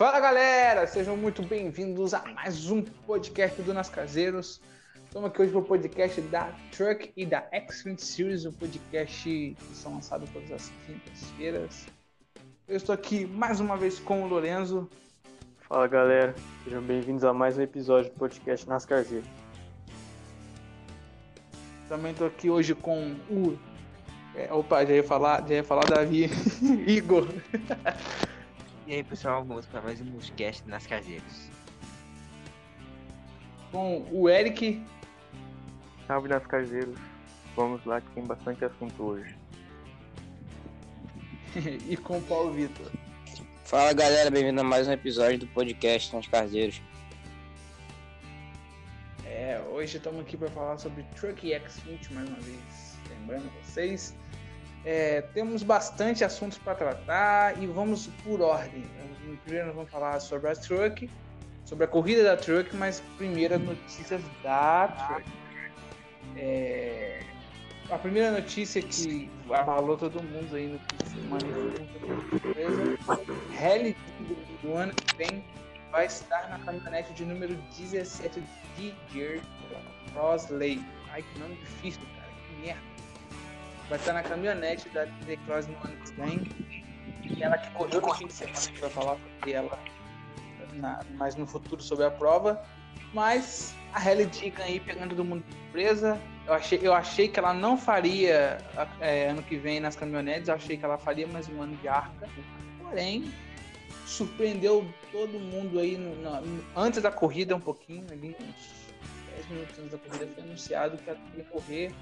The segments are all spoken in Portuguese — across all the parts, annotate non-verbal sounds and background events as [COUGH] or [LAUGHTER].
Fala galera, sejam muito bem-vindos a mais um podcast do Nas Caseiros. Estamos aqui hoje para o podcast da Truck e da X20 Series, um podcast que são lançados todas as quintas-feiras. Eu estou aqui mais uma vez com o Lorenzo. Fala galera, sejam bem-vindos a mais um episódio do podcast Nas Caseiros. Também estou aqui hoje com o. É, opa, já ia falar, já ia falar Davi. [LAUGHS] Igor. E aí pessoal, vamos para mais um podcast nas caseiras. Com o Eric. Salve nas caseiros. Vamos lá que tem bastante assunto hoje. [LAUGHS] e com o Paulo Vitor. Fala galera, bem-vindo a mais um episódio do podcast Nas Caseiros. É, hoje estamos aqui para falar sobre Truck X20 mais uma vez. Lembrando vocês, é, temos bastante assuntos para tratar e vamos por ordem. Primeiro nós vamos falar sobre a Truck, sobre a corrida da Truck, mas primeiro notícias da Truck. É, a primeira notícia que abalou todo mundo aí no fim Rally do ano que vem vai estar na caminhonete de número 17 de Gear Crossley. Ai, que nome difícil, cara, que merda vai estar na caminhonete da The Cross no ano que vem. Ela que correu no fim de semana, a gente vai falar sobre ela na, mais no futuro sobre a prova. Mas a Halle Deegan aí pegando todo mundo de surpresa. Eu achei, eu achei que ela não faria é, ano que vem nas caminhonetes, eu achei que ela faria mais um ano de arca. Porém, surpreendeu todo mundo aí no, no, antes da corrida um pouquinho, ali uns 10 minutos antes da corrida foi anunciado que ela ia correr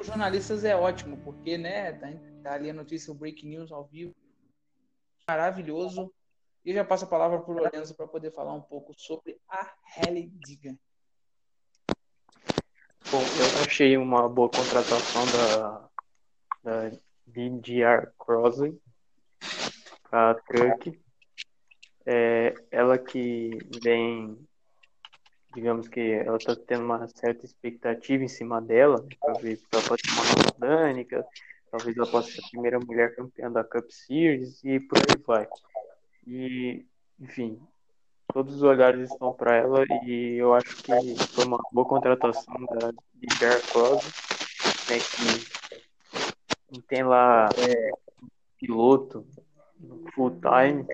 os jornalistas é ótimo, porque, né, tá, tá ali a notícia, o Break News ao vivo. Maravilhoso. E já passo a palavra para o Lorenzo para poder falar um pouco sobre a Halle Diga. Bom, eu achei uma boa contratação da, da DDR Crosley para a Truck. É, ela que vem digamos que ela está tendo uma certa expectativa em cima dela, talvez ela possa ser uma Danica, talvez ela possa ser a primeira mulher campeã da Cup Series e por aí vai. E, enfim, todos os olhares estão para ela e eu acho que foi uma boa contratação da de Jared Cross, né, que tem lá é, piloto full time,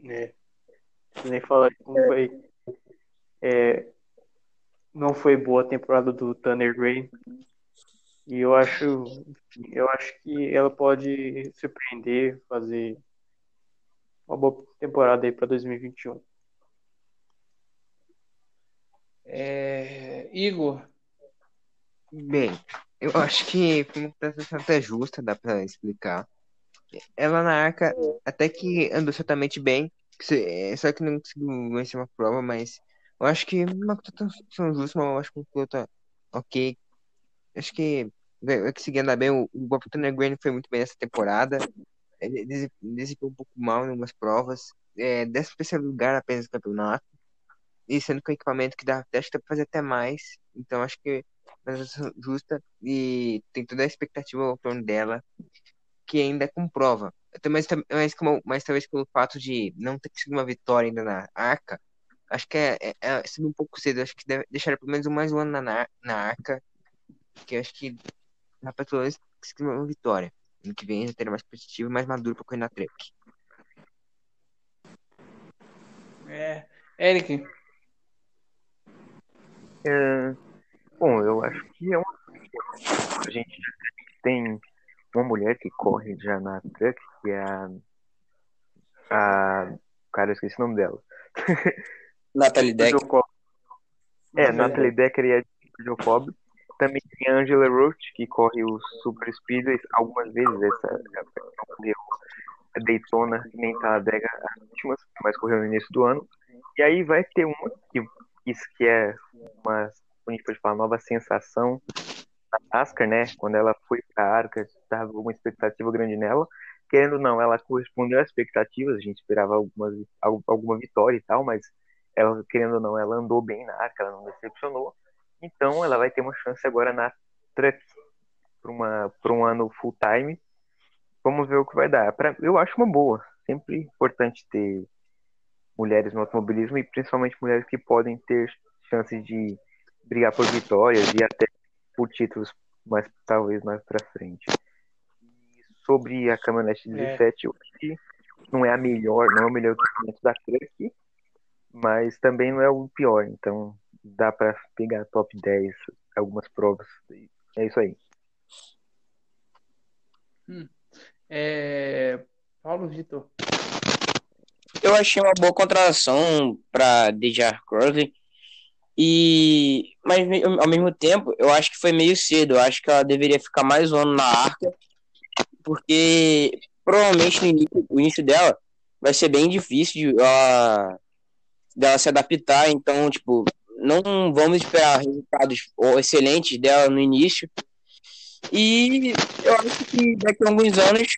né, nem falar como foi é, não foi boa a temporada do Tanner Gray. E eu acho, eu acho que ela pode surpreender, fazer uma boa temporada aí para 2021. É, Igor. Bem, eu acho que foi uma contratação até justa, dá para explicar. Ela na arca até que andou certamente bem, só que não conseguiu vencer uma prova, mas eu acho que uma contratação justa, mas eu acho que um piloto ok. Acho que vai conseguir andar bem. O, o Bob foi muito bem nessa temporada. Ele desempenhou um pouco mal em algumas provas. É, 13 terceiro lugar apenas no campeonato. E sendo com equipamento que dá, acho que dá pra fazer até mais. Então acho que uma justa. E tem toda a expectativa ao torno dela. Que ainda comprova. Mas, mas, mas, mas talvez pelo fato de não ter conseguido uma vitória ainda na arca Acho que é, é, é um pouco cedo. Acho que deve deixar pelo menos mais um ano na, na arca. Que acho que dá pra pelo menos uma vitória. Ano que vem já terá mais competitivo e mais maduro pra correr na truck. É. Eric. É, bom, eu acho que é uma. A gente tem uma mulher que corre já na truck, que é a. a... Cara, eu esqueci o nome dela. [LAUGHS] Natalie Decker. É, Natalie Decker e a Jacob. Também tem a Angela Roach, que corre o Super Speedway algumas vezes. Essa correu a Daytona, nem tá a Dega as últimas, mas correu no início do ano. E aí vai ter uma que isso que é uma, a gente pode falar, nova sensação da NASCAR, né? Quando ela foi pra Arca, estava uma expectativa grande nela. Querendo ou não, ela correspondeu às expectativas, a gente esperava algumas, alguma vitória e tal, mas ela, querendo ou não, ela andou bem na arca, ela não decepcionou. Então ela vai ter uma chance agora na Truck para um ano full time. Vamos ver o que vai dar. Pra, eu acho uma boa. Sempre importante ter mulheres no automobilismo e principalmente mulheres que podem ter chances de brigar por vitórias e até por títulos mais talvez mais para frente. E sobre a caminhonete 17, é. eu acho que não é a melhor, não é o melhor equipamento da Truck, mas também não é o pior, então dá para pegar top 10 algumas provas. É isso aí. Hum. É... Paulo Vitor. Eu achei uma boa contratação para DJ Crowley. E mas ao mesmo tempo, eu acho que foi meio cedo. Eu acho que ela deveria ficar mais um ano na arca, porque provavelmente no início, o início dela vai ser bem difícil de, uh, dela se adaptar. Então, tipo, não vamos esperar resultados excelentes dela no início. E eu acho que daqui a alguns anos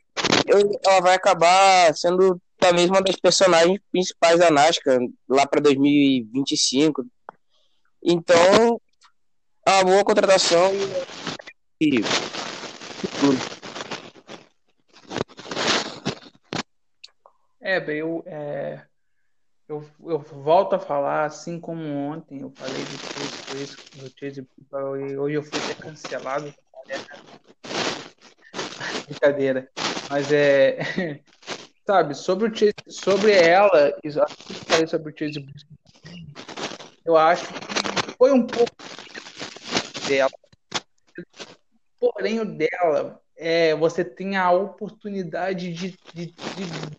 eu, ela vai acabar sendo talvez uma das personagens principais da NASCAR lá para 2025. Então, é uma boa contratação e. É, bem, eu, é, eu, eu volto a falar, assim como ontem eu falei do Chase, do Chase e hoje eu fui até cancelado. Brincadeira. Mas é. [LAUGHS] Sabe, sobre, o Chase, sobre ela, eu falei sobre o Chase eu acho que foi um pouco dela. Porém, o dela é, você tem a oportunidade de, de,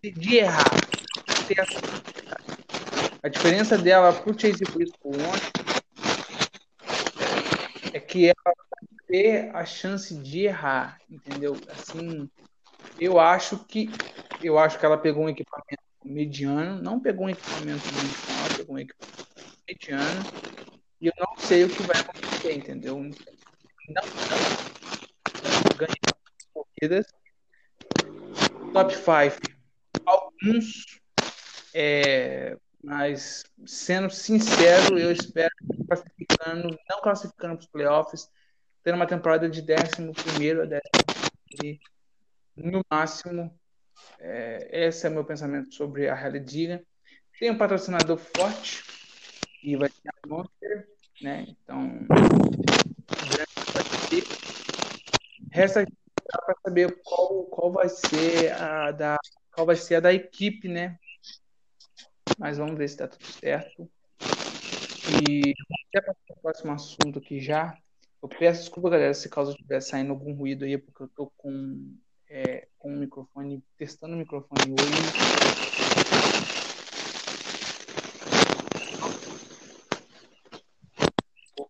de, de errar. A diferença dela para o Chase Briscoe é que ela ter a chance de errar, entendeu? Assim, eu acho que eu acho que ela pegou um equipamento mediano, não pegou um equipamento muito ela pegou um equipamento mediano e eu não sei o que vai acontecer, entendeu? Não, não ganhar corridas. Top 5. Alguns, é, mas sendo sincero, eu espero classificando, não classificando para os playoffs, tendo uma temporada de 11 a 12 no máximo. É, esse é o meu pensamento sobre a Rally Diga. Tem um patrocinador forte, e vai ser a Monster, né? Então, resta para saber qual, qual vai ser a da qual vai ser a da equipe, né? Mas vamos ver se está tudo certo. E até para o próximo assunto aqui já. Eu peço desculpa, galera, se caso estiver saindo algum ruído aí, porque eu tô com, é, com o microfone, testando o microfone hoje.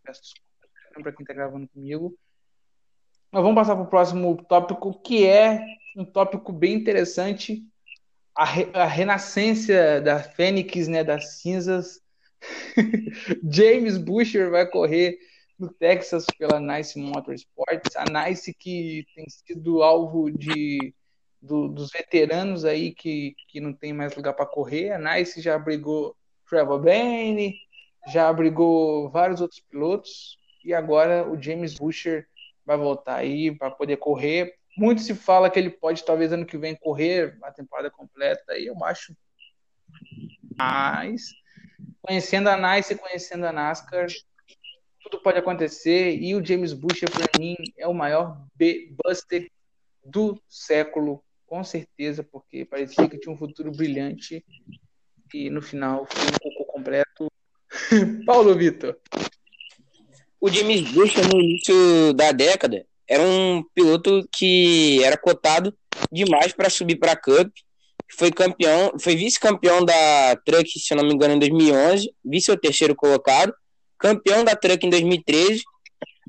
Peço desculpa para quem está gravando comigo. Mas vamos passar para o próximo tópico, que é um tópico bem interessante. A, re, a renascença da Fênix, né, das cinzas. [LAUGHS] James Busher vai correr no Texas pela Nice Motorsports. A Nice que tem sido alvo de do, dos veteranos aí que, que não tem mais lugar para correr. A Nice já brigou Trevor Bane, já abrigou vários outros pilotos e agora o James Busher vai voltar aí para poder correr. Muito se fala que ele pode talvez ano que vem correr a temporada completa e eu acho. Mas conhecendo a Nice e conhecendo a NASCAR tudo pode acontecer. E o James Busher para mim é o maior buster do século com certeza porque parecia que tinha um futuro brilhante e no final foi um cocô completo. [LAUGHS] Paulo Vitor. O James Bush, no início da década, era um piloto que era cotado demais para subir para a Cup. Foi campeão, foi vice-campeão da Truck, se não me engano, em 2011, vice ou terceiro colocado, campeão da Truck em 2013.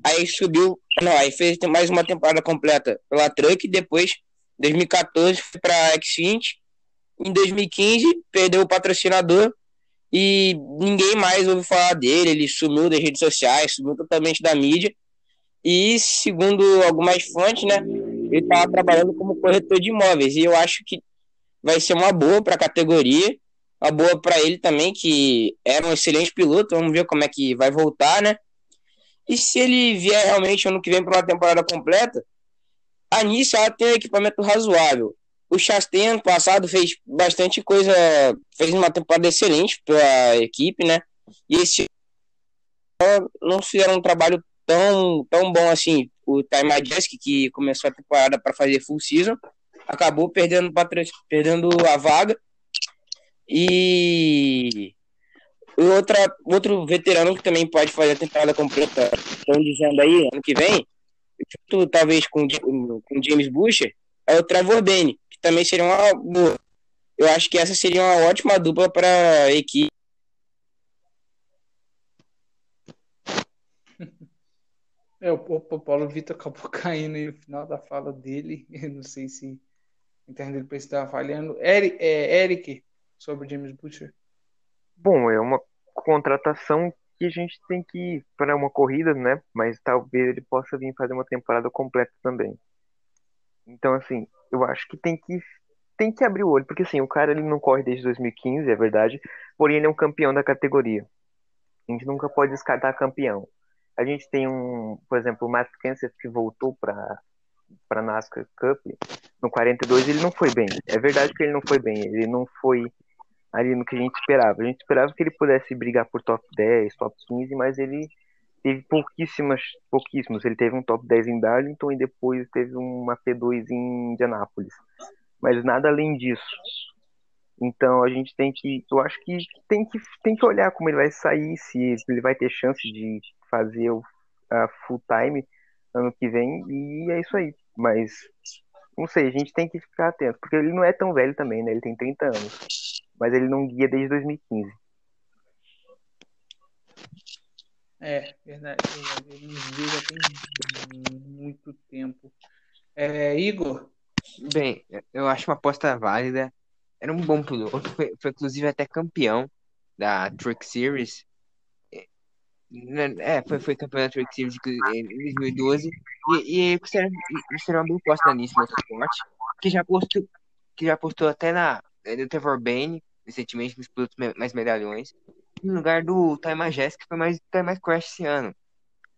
Aí subiu, não, aí fez mais uma temporada completa pela Truck, depois 2014 foi para Xfinity. Em 2015 perdeu o patrocinador e ninguém mais ouve falar dele. Ele sumiu das redes sociais, sumiu totalmente da mídia. E, segundo algumas fontes, né, ele estava trabalhando como corretor de imóveis. E eu acho que vai ser uma boa para a categoria, uma boa para ele também, que era um excelente piloto. Vamos ver como é que vai voltar, né? E se ele vier realmente ano que vem para uma temporada completa, a Nice ela tem um equipamento razoável. o Chastain ano passado fez bastante coisa, fez uma temporada excelente pela equipe, né? E esse não fizeram um trabalho tão, tão bom assim. O Time Majeski, que começou a temporada para fazer full season, acabou perdendo, perdendo a vaga. E outra, outro veterano que também pode fazer a temporada completa, estão dizendo aí, ano que vem, junto, talvez com com James Busher, é o Trevor Bane, que também seria uma boa. Eu acho que essa seria uma ótima dupla para a equipe. É, o Paulo Vitor acabou [LAUGHS] caindo no final da fala dele. Eu não sei se a internet dele estava falhando. Eric, é, Eric, sobre James Butcher. Bom, é uma contratação que a gente tem que para uma corrida, né? Mas talvez ele possa vir fazer uma temporada completa também. Então, assim, eu acho que tem que tem que abrir o olho, porque assim, o cara ele não corre desde 2015, é verdade, porém ele é um campeão da categoria. A gente nunca pode descartar campeão. A gente tem um, por exemplo, o Matt Kenseth que voltou para para NASCAR Cup no 42 ele não foi bem. É verdade que ele não foi bem, ele não foi ali no que a gente esperava. A gente esperava que ele pudesse brigar por top 10, top 15, mas ele teve pouquíssimas, pouquíssimos. Ele teve um top 10 em Darlington e depois teve uma P2 em Indianápolis. Mas nada além disso. Então a gente tem que, eu acho que tem que tem que olhar como ele vai sair, se ele vai ter chance de fazer o a full time ano que vem e é isso aí. Mas não sei, a gente tem que ficar atento, porque ele não é tão velho também, né? Ele tem 30 anos, mas ele não guia desde 2015. É, verdade. Ele não guia já tem muito tempo. É, Igor? Bem, eu acho uma aposta válida. Era um bom piloto, foi, foi inclusive até campeão da Truck Series é, foi, foi campeão da Truck Series em 2012. E, e considero, considero uma boa aposta nisso no esporte. Que já postou, que já postou até na do Trevor Bane, recentemente, nos pilotos mais medalhões. No lugar do Time Majestic, que foi mais Time Crash esse ano.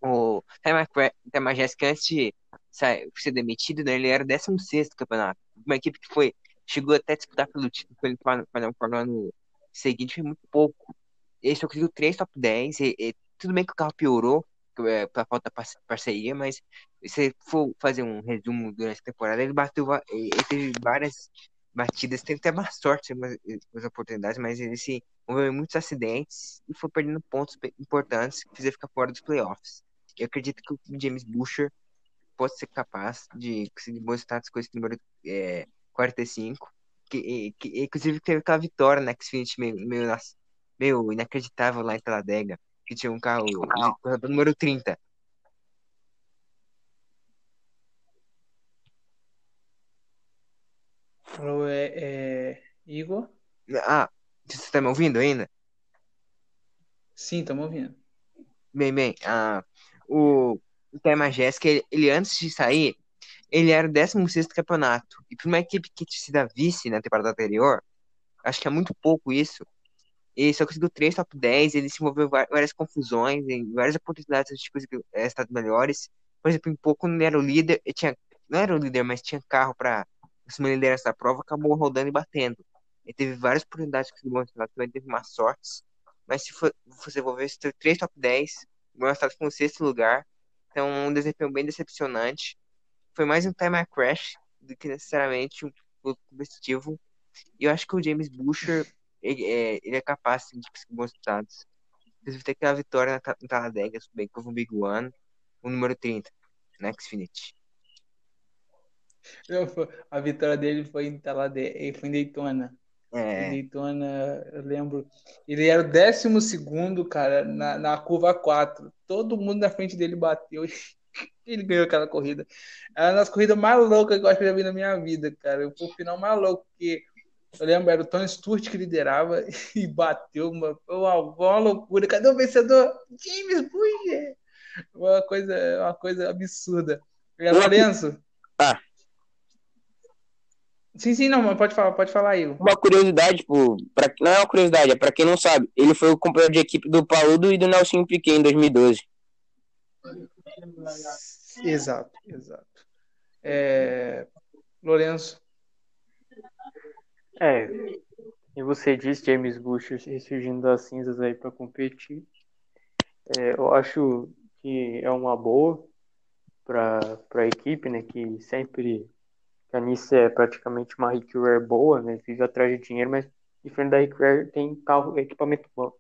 O Time, Majestic, antes de sair, ser demitido, né, ele era 16 campeonato. Uma equipe que foi chegou até a disputar pelo título para o ano seguinte, foi muito pouco. Ele só conseguiu três top 10 e, e tudo bem que o carro piorou é, pela falta de parceria, mas se for fazer um resumo durante a temporada, ele bateu, ele teve várias batidas, teve até mais sorte nas oportunidades, mas ele se envolveu em muitos acidentes e foi perdendo pontos importantes que fizeram ficar fora dos playoffs. Eu acredito que o James Busher pode ser capaz de conseguir bons status com esse número é, 45, que, que inclusive teve aquela vitória na Xfinity meio, meio, meio inacreditável lá em Talladega que tinha um carro, número 30. Falou, é, é, Igor? Ah, você tá me ouvindo ainda? Sim, estamos ouvindo. Bem, bem, ah, o, o Tema Jéssica, ele, ele, antes de sair, ele era o 16 campeonato. E para uma equipe que tinha sido a vice na temporada anterior, acho que é muito pouco isso. Ele só conseguiu três top 10, ele se envolveu em várias confusões, em várias oportunidades de conseguir estados melhores. Por exemplo, em pouco não era o líder, tinha, não era o líder, mas tinha carro para assumir a liderança da prova, acabou rodando e batendo. Ele teve várias oportunidades de conseguir bons também teve uma sorte. Mas se for, você envolver, teve três top 10, o estado foi no sexto lugar. Então, um desempenho bem decepcionante. Foi mais um timer crash do que necessariamente um competitivo. E eu acho que o James Busher ele é, ele é capaz assim, de conseguir bons resultados. Inclusive, tem aquela vitória na, na Talladega, bem que houve um Big One, o número 30, na Xfinity. A vitória dele foi em Talladega, foi em Daytona. É. Em Daytona, eu lembro. Ele era o décimo segundo, cara, na, na curva 4. Todo mundo na frente dele bateu. [LAUGHS] Ele ganhou aquela corrida. Era uma das corridas mais loucas que eu acho que eu já vi na minha vida, cara. Foi o final mais louco, porque eu lembro, era o Tony Stewart que liderava [LAUGHS] e bateu uma, uma, uma loucura. Cadê o vencedor? James Bush! Uma coisa, uma coisa absurda. É Lourenço? Ah. Sim, sim, não, mas pode falar, pode falar aí. Uma curiosidade, pô, pra, não é uma curiosidade, é pra quem não sabe, ele foi o companheiro de equipe do Paulo e do Nelson Piquet em 2012. Exato, exato. É... Lourenço. É, e você disse James Bush ressurgindo das cinzas aí para competir. É, eu acho que é uma boa para a equipe, né? Que sempre que a Nice é praticamente uma Rickware boa, né? Vive atrás de dinheiro, mas diferente da Rickware tem carro, equipamento bom.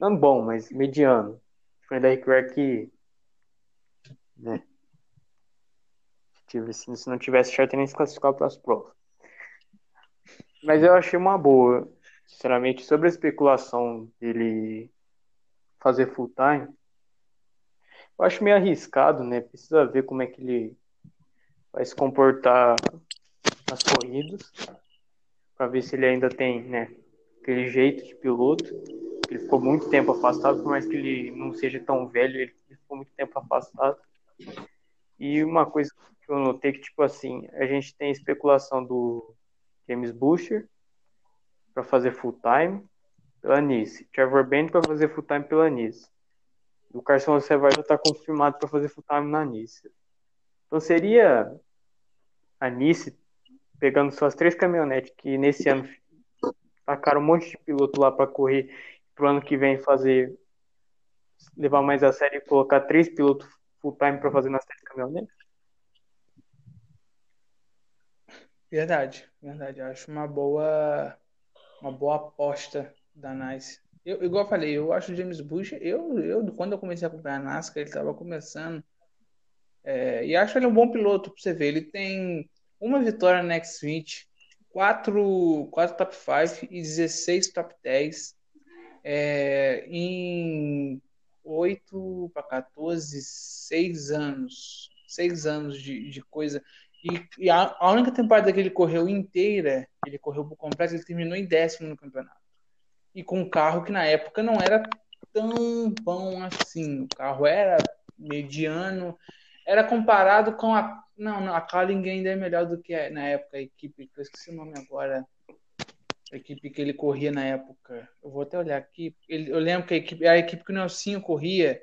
Não bom, mas mediano. Diferente da Rickware que né? Se, se não tivesse certo, nem se classificar para as provas. Mas eu achei uma boa. Sinceramente, sobre a especulação dele fazer full time, eu acho meio arriscado, né? Precisa ver como é que ele vai se comportar nas corridas, para ver se ele ainda tem, né, aquele jeito de piloto. Ele ficou muito tempo afastado, por mais que ele não seja tão velho, ele ficou muito tempo afastado. E uma coisa que eu notei que, tipo assim, a gente tem especulação do James Busher para fazer full time pela Nice, Trevor Band para fazer full time pela Nice. O Carson Rossevar já está confirmado para fazer full time na Nice. Então seria a Nice pegando suas três caminhonetes que nesse ano tacaram um monte de piloto lá para correr pro ano que vem fazer levar mais a sério e colocar três pilotos full time para fazer nas três caminhonetes? Verdade, verdade. Acho uma boa, uma boa aposta da Nice. Eu, igual eu falei, eu acho o James Bush, eu, eu quando eu comecei a acompanhar a NASCAR, ele estava começando. É, e acho ele um bom piloto para você ver. Ele tem uma vitória na X20, quatro, quatro top 5 e 16 top 10. É, em 8 para 14, 6 anos. 6 anos de, de coisa. E, e a, a, única temporada que ele correu inteira, ele correu por completo, ele terminou em décimo no campeonato. E com um carro que na época não era tão bom assim. O carro era mediano, era comparado com a. Não, não a Carling ainda é melhor do que na época a equipe, que eu esqueci o nome agora a equipe que ele corria na época. Eu vou até olhar aqui. Ele, eu lembro que a equipe, a equipe que o Nelsinho corria.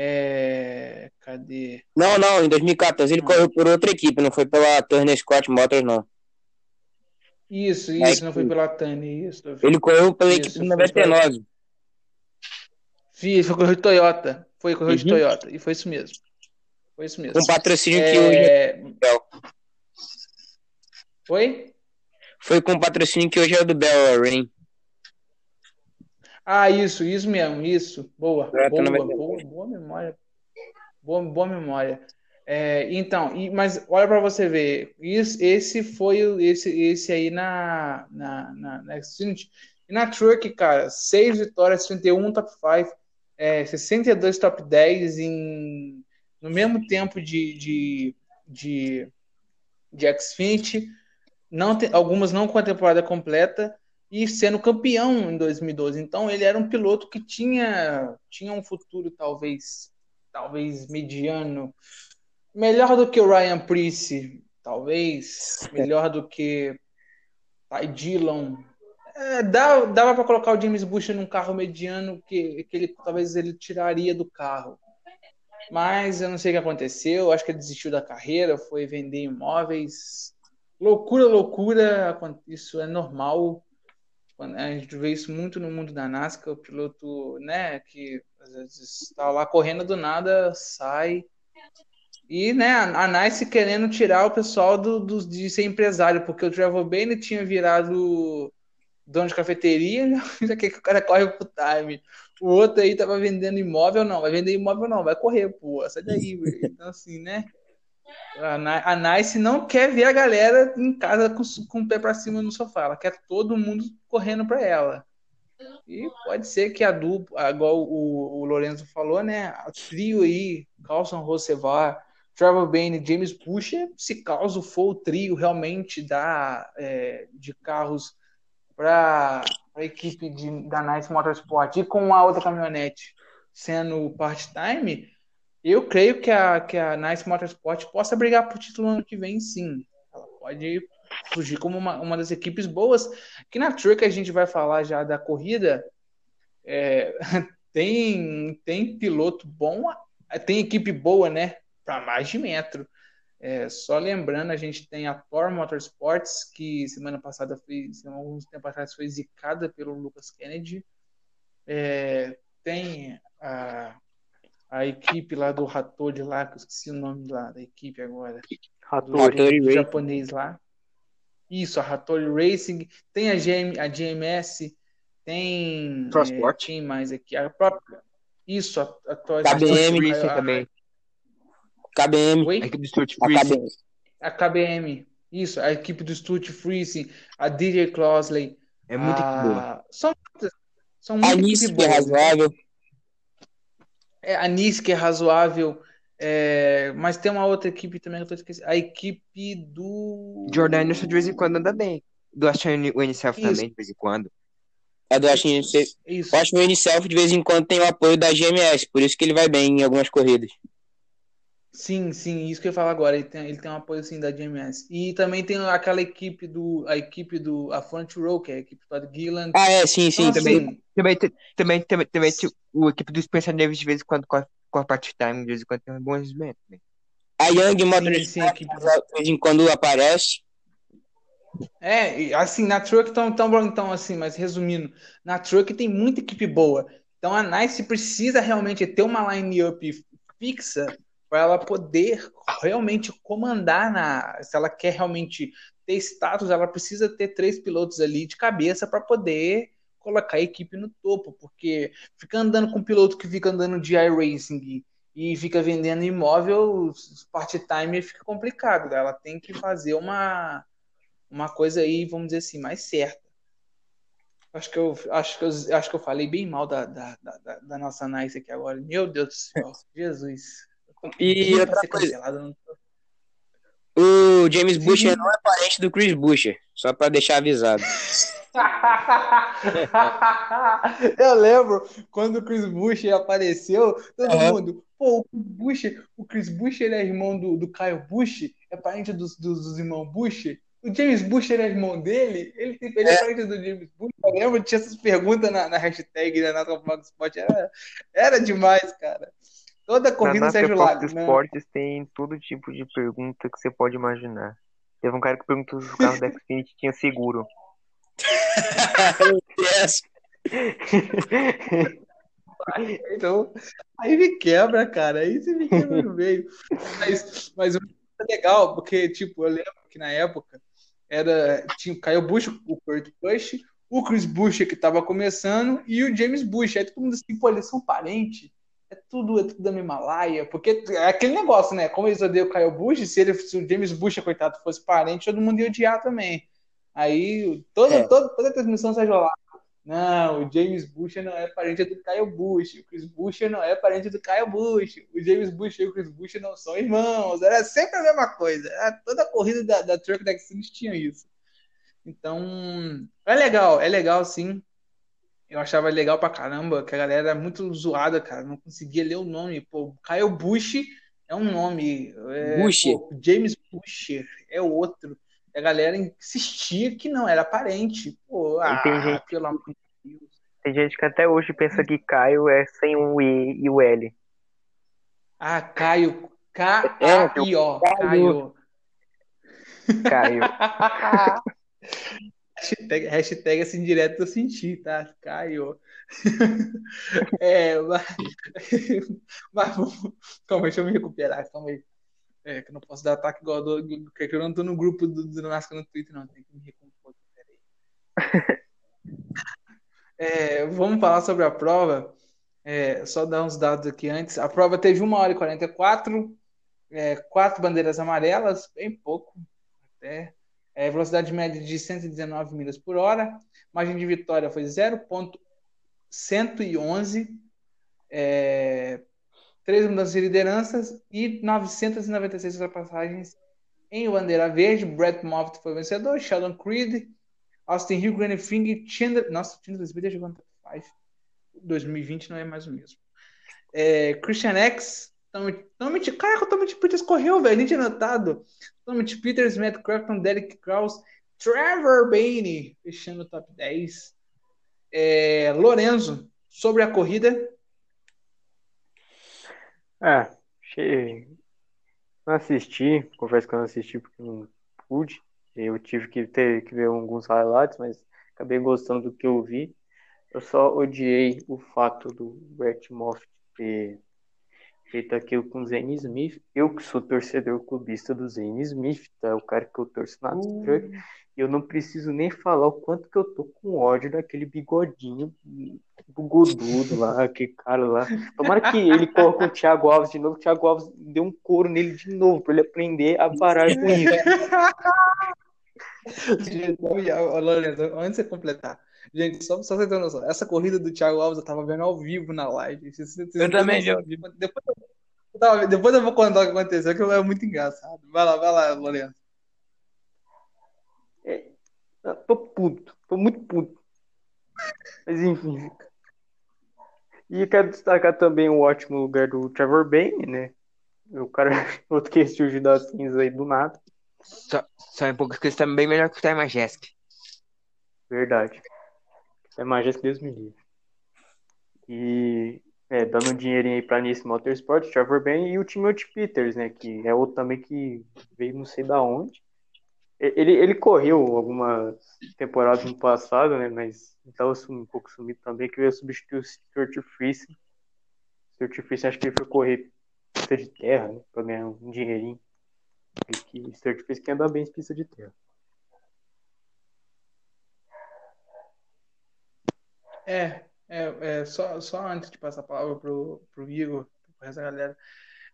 É... Cadê? Não, não, em 2014 ele correu por outra equipe, não foi pela Turner Scott Motors, não. Isso, isso, é não foi pela Turner, isso. Ele correu pela isso, equipe 99. Fiz, foi correu de Toyota. Foi correu uhum. de Toyota. E foi isso mesmo. Foi isso mesmo. Com patrocínio é... que hoje é. Oi? Foi com o patrocínio que hoje é o do Bell Rain. Ah, isso, isso mesmo, isso. Boa, é, boa, boa, boa, boa, memória. Boa, boa memória. É, então, e, mas olha para você ver, isso, esse foi esse, esse aí na, na, na, na Xfinity. E na Truck, cara, 6 vitórias, 31 top 5, é, 62 top 10 em, no mesmo tempo de, de, de, de Xfinity não tem, algumas não com a temporada completa e sendo campeão em 2012. Então ele era um piloto que tinha tinha um futuro talvez talvez mediano, melhor do que o Ryan Preece, talvez melhor do que Ty Dillon. É, dava dava para colocar o James Bush num carro mediano que, que ele talvez ele tiraria do carro. Mas eu não sei o que aconteceu, acho que ele desistiu da carreira, foi vender imóveis, Loucura, loucura, isso é normal. A gente vê isso muito no mundo da NASCAR, o piloto, né, que às vezes está lá correndo do nada, sai. E, né, a Nice querendo tirar o pessoal do, do, de ser empresário, porque o Trevor Bane tinha virado dono de cafeteria, [LAUGHS] já que o cara corre pro time. O outro aí tava vendendo imóvel, não, vai vender imóvel não, vai correr, pô, sai daí, Então, assim, né? A Nice não quer ver a galera em casa com, com o pé para cima no sofá. Ela quer todo mundo correndo para ela. E pode ser que a dupla, igual o, o Lorenzo falou, né? O trio aí, Carlson Rosevar, Trevor Bane e James Pusher, se caso for o trio realmente da, é, de carros para a equipe de, da Nice Motorsport e com a outra caminhonete sendo part-time, eu creio que a, que a Nice Motorsport possa brigar por título ano que vem, sim. Ela pode fugir como uma, uma das equipes boas. Que na Truck a gente vai falar já da corrida. É, [LAUGHS] tem, tem piloto bom, tem equipe boa, né? Para mais de metro. É, só lembrando, a gente tem a Thor Motorsports, que semana passada foi, alguns tempo atrás, foi zicada pelo Lucas Kennedy. É, tem a, a equipe lá do Hattori lá, que eu esqueci o nome lá da equipe agora. Hattori. Do japonês lá. Isso, a Hattori Racing. Tem a, GM, a GMS. Tem. Transport. É, quem mais aqui? A própria. Isso, a, a, a KBM a, também. KBM. Oi? A equipe do Stuart A Freeze. KBM. A KBM. Isso, a equipe do Stuart Freezing, a DJ Closley. É muito a... boa. São muitas. São A muitas Nice, equipes que é boas. né? É, a Nice, que é razoável. é, mas tem uma outra equipe também que eu tô esquecendo. A equipe do. Jordan Anderson de vez em quando anda bem. Do Ashton Unicef Isso. também, de vez em quando. A do Austin, Isso. o Unicef de vez em quando tem o apoio da GMS, por isso que ele vai bem em algumas corridas. Sim, sim, isso que eu falar agora. Ele tem, ele tem um apoio sim da GMS. E também tem aquela equipe do. A equipe do. A Front Row, que é a equipe do Gilland. Ah, é, sim, sim, Então, também. assim, Também, tem- também, também, também o equipe do Spencer Davis de vez em quando com a, com a part-time, de vez em quando tem um bom rendimento. né? A Young sim, Motorsport sim, a equipe de vez em quando aparece. É, assim, na Truck então, então, então, assim, mas resumindo, na Truck tem muita equipe boa. Então a Nice precisa realmente ter uma line-up fixa para ela poder realmente comandar na. Se ela quer realmente ter status, ela precisa ter três pilotos ali de cabeça para poder colocar a equipe no topo, porque fica andando com um piloto que fica andando de iRacing e fica vendendo imóvel, part-time fica complicado. Ela tem que fazer uma uma coisa aí, vamos dizer assim, mais certa. Acho que eu acho que eu, acho que eu falei bem mal da, da, da, da nossa Nice aqui agora. Meu Deus do céu, [LAUGHS] Jesus. E outra ser coisa, cancelado, o James. Bush não é parente do Chris Bush, só pra deixar avisado. [LAUGHS] Eu lembro quando o Chris Bush apareceu, todo mundo, pô, o Chris Bush, o Chris Bush ele é irmão do, do Kyle Bush, é parente dos, dos, dos irmãos Bush. O James Bush é irmão dele, ele, ele é. parente do James Bush. Eu lembro, tinha essas perguntas na, na hashtag né, na Fox Sport, era, era demais, cara. Toda Na corrida nossa Sérgio Lago. né? Esportes tem todo tipo de pergunta que você pode imaginar. Teve um cara que perguntou se o carro da Xfinity tinha seguro. Yes. [LAUGHS] Então, aí me quebra, cara. Aí você me quebra no meio. Mas, mas o é legal, porque, tipo, eu lembro que na época era, tinha o Kyle Busch, o Kurt Busch, o Chris Busch que tava começando e o James Bush. Aí todo mundo assim, pô, eles são parentes. É tudo, é tudo da mesma laia. Porque é aquele negócio, né? Como eles odeiam o Kyle Busch, se, ele, se o James Bush, coitado, fosse parente, todo mundo ia odiar também. Aí, toda, É. toda, toda a transmissão Sérgio Lago. Não, o James Bush não é parente do Kyle Bush. O Chris Bush não é parente do Kyle Bush. O James Bush e o Chris Bush não são irmãos. Era sempre a mesma coisa. Era toda a corrida da, da Truck Xfinity tinha isso. Então, é legal, é legal sim. Eu achava legal pra caramba, que a galera era muito zoada, cara. Não conseguia ler o nome. Pô, Kyle Bush é um nome. É, Busher. pô, James Busher é outro. A galera insistia que não era parente. Pô, ah, tem gente pelo amor de Deus. Tem gente que até hoje pensa que Caio é sem o I e o L. Ah, Caio. É, K-A-I-O. Caio. Caio. [LAUGHS] Hashtag, hashtag assim direto eu senti, tá? Caio. [LAUGHS] é, mas, [LAUGHS] mas vamos- calma, deixa eu me recuperar, calma aí. É, que eu não posso dar ataque igual do, do- que eu não tô no grupo do, do Nasca no Twitter, não. Tem que me recompor. Peraí. [LAUGHS] É, vamos falar sobre a prova. É, só dar uns dados aqui antes. A prova teve 1 hora e 44, é, quatro bandeiras amarelas, bem pouco até. É, velocidade média de 119 milhas por hora. Margem de vitória foi 0,111. É, três mudanças de lideranças e 996 ultrapassagens em bandeira verde. Brett Moffitt foi vencedor. Sheldon Creed, Austin Hill, Granny Fink, Chandler. Nossa, Chandler Smith 5. 2020 não é mais o mesmo. É, Christian X, Tommy, caraca, o Tommy Peters correu, velho, nem tinha notado. Tommy Peters, Matt Crafton, Derek Kraus, Trevor Bainey, fechando o top 10. É, Lorenzo, sobre a corrida, Ah, achei. Não assisti, confesso que eu não assisti porque não pude. Eu tive que ter que ver alguns highlights, mas acabei gostando do que eu vi. Eu só odiei o fato do Brett Moffitt ter feito aquilo com o Zane Smith. Eu que sou torcedor clubista do Zane Smith, tá? O cara que eu torço na Uh. Truck. E eu não preciso nem falar o quanto que eu tô com ódio daquele bigodinho do Godudo lá, [LAUGHS] aquele cara lá. Tomara que ele coloque o Thiago Alves de novo. O Thiago Alves deu um couro nele de novo, pra ele aprender a parar com isso. [LAUGHS] Lorenzo, antes de você completar, gente, só, pra você ter noção, essa corrida do Thiago Alves eu tava vendo ao vivo na live. Vocês- vocês Eu também, noção. Depois, depois eu- eu tava- depois eu vou contar o que aconteceu, que é muito engraçado. Vai lá, vai lá, Lorenzo. Eu tô puto, tô muito puto. Mas enfim. E quero destacar também o ótimo lugar do Trevor Bane, né? O cara, [LAUGHS] outro que surgiu das cinzas aí do nada. Só, só em poucas coisas também bem melhor que o Time Majestic. Verdade. É magia que Deus me livre. E é, dando um dinheirinho aí pra Nice Motorsport, Trevor Bane e o Timothy Peters, né? Que é outro também que veio não sei da onde. Ele, ele correu algumas temporadas no passado, né? Mas estava um pouco sumido também, que veio substituir o Stuart Friesen. Stuart Friesen acho que ele foi correr pista de terra, né? Pra ganhar um dinheirinho. E que Stuart Friesen que anda bem em pista de terra. É, é, é só, só antes de passar a palavra pro, pro Igor, pro resto da galera.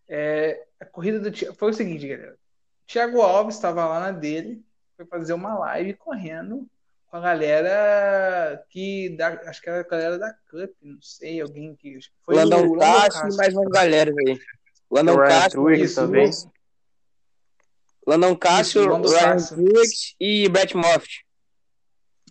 É, a corrida do Thiago foi o seguinte, galera. Thiago Alves estava lá na dele, foi fazer uma live correndo com a galera que da, acho que era a galera da Cup, não sei, alguém que foi Landão o Cássio e Castro. mais uma galera aí. Landão O Ryan Cássio, Truex isso, também. Cássio, Ryan. Truex e Brett Moffitt.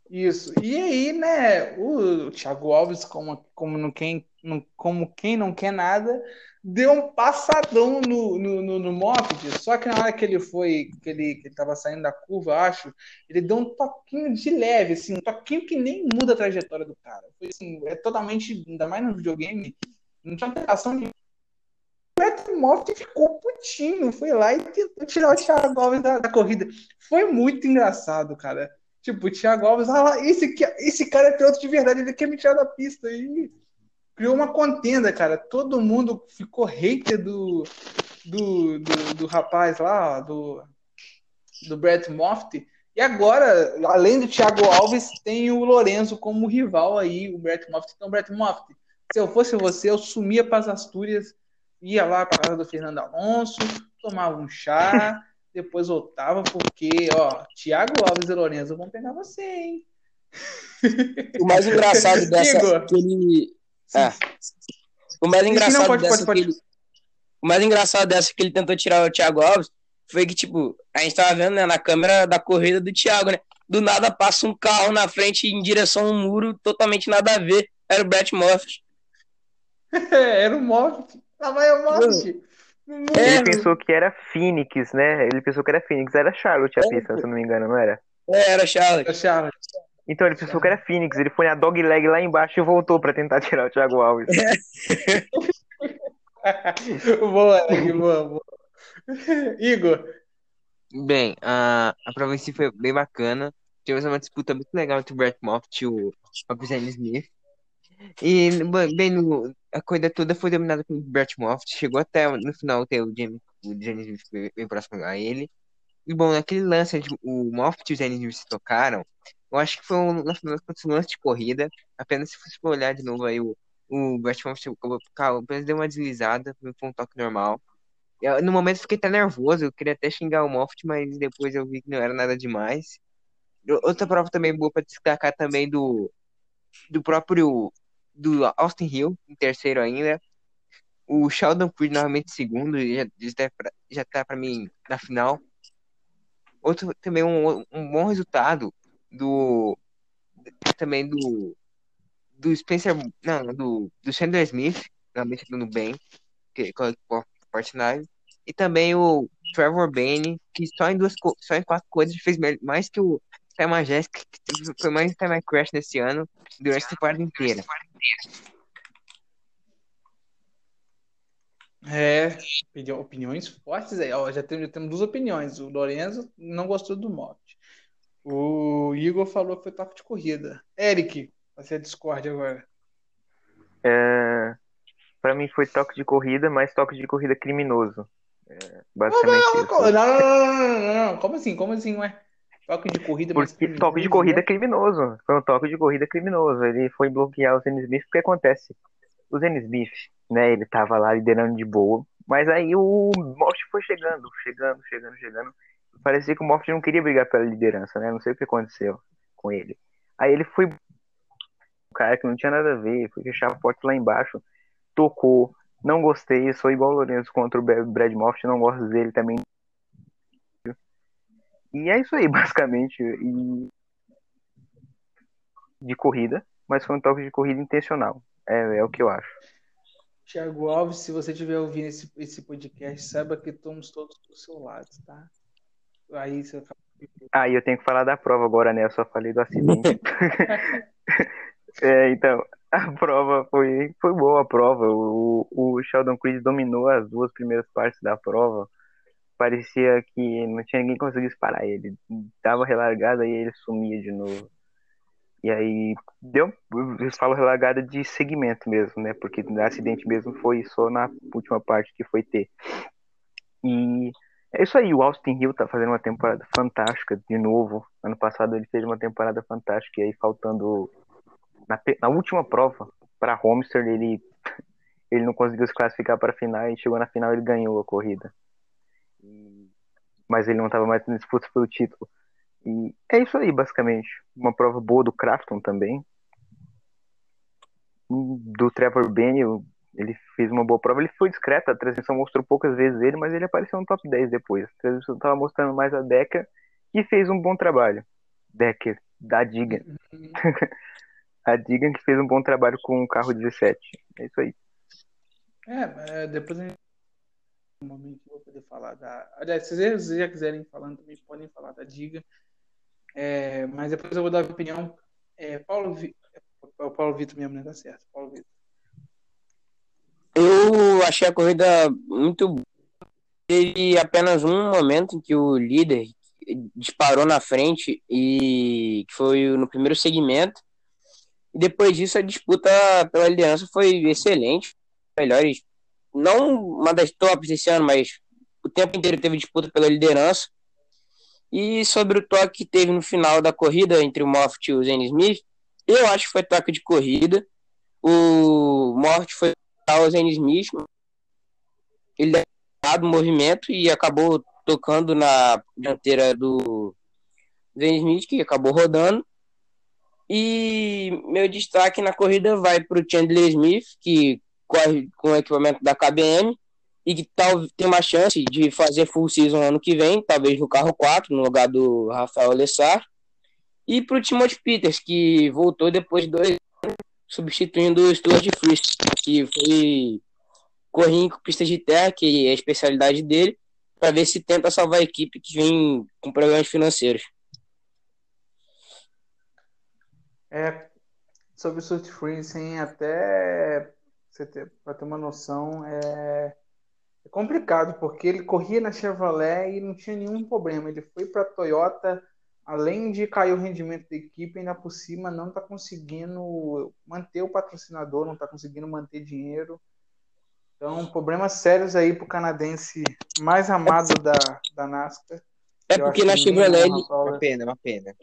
Isso. E aí, né, o Thiago Alves, como, como, não quem, não, como quem não quer nada, deu um passadão no, no, no, no Moffitt, só que na hora que ele foi, que ele, que ele tava saindo da curva, acho, ele deu um toquinho de leve, assim, um toquinho que nem muda a trajetória do cara. Foi assim, é totalmente, ainda mais no videogame, não tinha alteração de. O Brett Moffitt ficou putinho, foi lá e tentou tirar o Thiago Alves da, da corrida. Foi muito engraçado, cara. Tipo, o Thiago Alves, ah esse, esse cara é piloto de verdade, ele quer me tirar da pista. E criou uma contenda, cara. Todo mundo ficou hater do, do, do, do rapaz lá, do, do Brett Moffitt. E agora, além do Thiago Alves, tem o Lorenzo como rival aí, o Brett Moffitt. Então, Brett Moffitt, se eu fosse você, eu sumia para as Astúrias, ia lá para casa do Fernando Alonso, tomava um chá, depois voltava, porque, ó, Thiago Alves e Lorenzo vão pegar você, hein? [LAUGHS] O mais engraçado dessa Igor. que ele. É. O mais engraçado não, pode, dessa pode, pode. que ele. O mais engraçado dessa que ele tentou tirar o Thiago Alves foi que, tipo, a gente tava vendo, né, na câmera da corrida do Thiago, né? Do nada passa um carro na frente em direção a um muro, totalmente nada a ver. Era o Brett Moffitt. É, [LAUGHS] era o Moffitt. Lá vai o Moffitt. É, Ele pensou que era Phoenix, né? Ele pensou que era Phoenix. Era Charlotte a É, pista, se eu não me engano, não era? É, era Charlotte. Charles. Então ele pensou que era Phoenix. Ele foi na dog leg lá embaixo e voltou pra tentar tirar o Thiago Alves. [LAUGHS] boa, Eric, boa, boa. Igor, Bem, a, a prova em si foi bem bacana. Tivemos uma disputa muito legal entre o Brett Moffitt e o Zane Smith. E, bem, no, a corrida toda foi dominada pelo Brett Moffitt. Chegou até no final ter o James, o James bem, próximo a ele. E, bom, naquele lance onde o Moffitt e o Smith se tocaram, eu acho que foi um, contas, um lance de corrida. Apenas se fosse olhar de novo aí, o, o Brett acabou- apenas deu uma deslizada, foi um toque normal. Eu, no momento eu fiquei até nervoso, eu queria até xingar o Moffitt, mas depois eu vi que não era nada demais. Outra prova também boa para destacar também do, do próprio do Austin Hill, em terceiro ainda. O Sheldon Creed novamente segundo, já, já, pra, já tá pra mim na final. Outro também um, um bom resultado do também do do Spencer, não, do do Chandler Smith, realmente dando bem, que Fortnite. E também o Trevor Bane, que só em duas só em quatro coisas fez mais que o Time Majestic, que foi mais Time Crash nesse ano, durante a temporada inteira. É, opini- opiniões fortes aí. Ó, já temos, já temos duas opiniões. O Lorenzo não gostou do Moft. O Igor falou que foi toque de corrida. Eric, você é Discord agora. É, pra mim foi toque de corrida, mas toque de corrida criminoso. É, basicamente Não, isso. não, não, não, não, não, não. Como assim? Como assim, ué? Toque de corrida, Porque toque de criminoso, corrida é criminoso. Foi um toque de corrida criminoso. Ele foi bloquear o Zen Smith. O que acontece? O Zen Smith, né? Ele tava lá liderando de boa. Mas aí o Moft foi chegando, chegando, chegando, chegando. Parecia que o Moft não queria brigar pela liderança, né? Não sei o que aconteceu com ele. Aí ele foi. O cara que não tinha nada a ver, foi fechar a porta lá embaixo, tocou. Não gostei, sou igual o Lourenço contra o Brad Moft, não gosto dele também. E é isso aí, [LAUGHS] basicamente. E... De corrida, mas foi um toque de corrida intencional. É, é o que eu acho. Tiago Alves, se você estiver ouvindo esse, esse podcast, saiba que estamos todos do seu lado, tá? Aí você Ah, e eu tenho que falar da prova agora, né? Eu só falei do acidente. [LAUGHS] [LAUGHS] É, então, a prova foi, foi boa a prova. O, o Sheldon Creed dominou as duas primeiras partes da prova. Parecia que não tinha ninguém que conseguisse parar ele. Dava relargada e ele sumia de novo. E aí deu, eu falo relargada de segmento mesmo, né? Porque o acidente mesmo foi só na última parte que foi ter. E é isso aí, o Austin Hill tá fazendo uma temporada fantástica de novo. Ano passado ele fez uma temporada fantástica e aí faltando na, na última prova para Homestead ele [LAUGHS] ele não conseguiu se classificar para a final e chegou na final ele ganhou a corrida. E- mas ele não estava mais na disputa pelo título. E é isso aí, basicamente. Uma prova boa do Crafton também. Do Trevor Benio, ele fez uma boa prova. Ele foi discreto, a transmissão mostrou poucas vezes ele, mas ele apareceu no top 10 depois. A transmissão estava mostrando mais a Deca, que fez um bom trabalho. Decker, da Diga. [LAUGHS] a Diga que fez um bom trabalho com o carro 17. É isso aí. É, é, depois a gente momento eu vou poder falar da. Aliás, se vocês já quiserem falando também, podem falar da Diga. É, mas depois eu vou dar a opinião. É, Paulo, Vi... é o Paulo Vitor mesmo, né? Tá certo. Paulo Vitor. Eu achei a corrida muito boa. Teve apenas um momento em que o líder disparou na frente e que foi no primeiro segmento. E depois disso a disputa pela liderança foi excelente. Melhores, não uma das tops desse ano, mas o tempo inteiro teve disputa pela liderança. E sobre o toque que teve no final da corrida entre o Moffitt e o Zane Smith, eu acho que foi toque de corrida. O Moffitt foi o Zane Smith, ele deu o movimento e acabou tocando na dianteira do Zane Smith, que acabou rodando. E meu destaque na corrida vai para o Chandler Smith, que corre com o equipamento da KBM e que tal, tem uma chance de fazer full season ano que vem, talvez no carro 4, no lugar do Rafael Lessar. E para o Timothy Peters, que voltou depois de dois anos, substituindo o Stuart Fries, que foi em pistas de terra, que é a especialidade dele, para ver se tenta salvar a equipe que vem com problemas financeiros. É, sobre o Swift Free, sem até você ter, pra ter uma noção, é, é complicado, porque ele corria na Chevrolet e não tinha nenhum problema. Ele foi para a Toyota, além de cair o rendimento da equipe, ainda por cima não está conseguindo manter o patrocinador, não está conseguindo manter dinheiro. Então, problemas sérios aí para o canadense mais amado da, da NASCAR. É porque na Chevrolet. Uma pena, uma pena.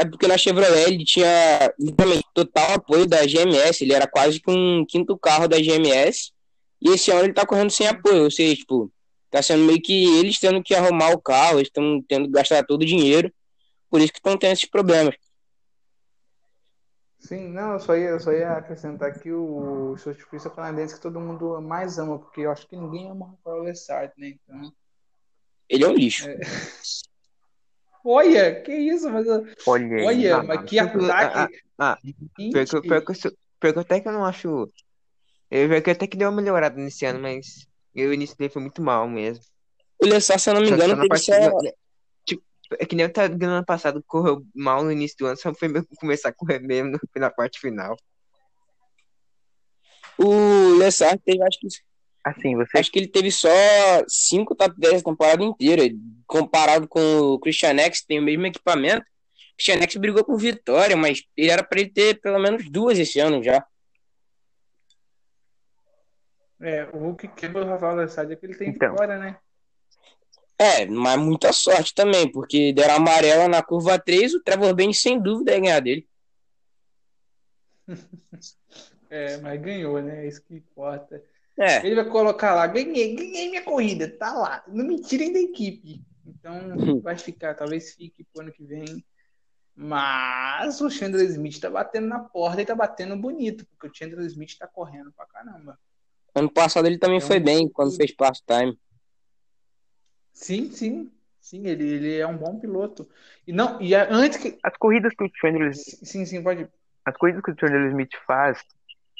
é porque na Chevrolet ele tinha literalmente total apoio da GMS, ele era quase que um quinto carro da GMS. E esse ano ele tá correndo sem apoio, ou seja, tipo, tá sendo meio que eles tendo que arrumar o carro, eles estão tendo que gastar todo o dinheiro, por isso que estão tendo esses problemas. Sim, não, eu só ia, eu só ia acrescentar que o é o canadense que todo mundo mais ama, porque eu acho que ninguém ama o Rafael Lessard, né? Então... Ele é um lixo. Olha, que isso, mas eu- Olha olha, ah, mas que ah, ataque. ah, eu- pior eu eu até que eu não acho. Eu até que deu uma melhorada nesse ano, mas o início dele foi muito mal mesmo. O Lessar, se eu não me engano, só só, tipo, é que nem o tá- no ano passado correu mal no início do ano, só foi mesmo começar a correr mesmo na parte final. o Lessar teve, acho que Assim, você. Acho que ele teve só cinco top 10 a temporada inteira. Comparado com o Christian X, que tem o mesmo equipamento. O Christian X brigou com vitória, mas ele era para ele ter pelo menos duas esse ano já. É, o que quebra o Rafael Alessandro é que ele tem Então. vitória, né? É, mas muita sorte também, porque deram amarela na curva 3, o Trevor Benz sem dúvida ia ganhar dele. [LAUGHS] É, mas ganhou, né? É isso que importa. É, Ele vai colocar lá, ganhei, ganhei minha corrida, tá lá. Não me tirem da equipe. Então vai ficar, talvez fique pro ano que vem. Mas o Chandler Smith tá batendo na porta e tá batendo bonito, porque o Chandler Smith tá correndo pra caramba. ano passado ele também É um foi bem quando fez part-time. Sim, sim. Sim, ele, ele é um bom piloto. E não, e antes que. As corridas que o Chandler, Sim, sim, pode. as corridas que o Chandler Smith faz,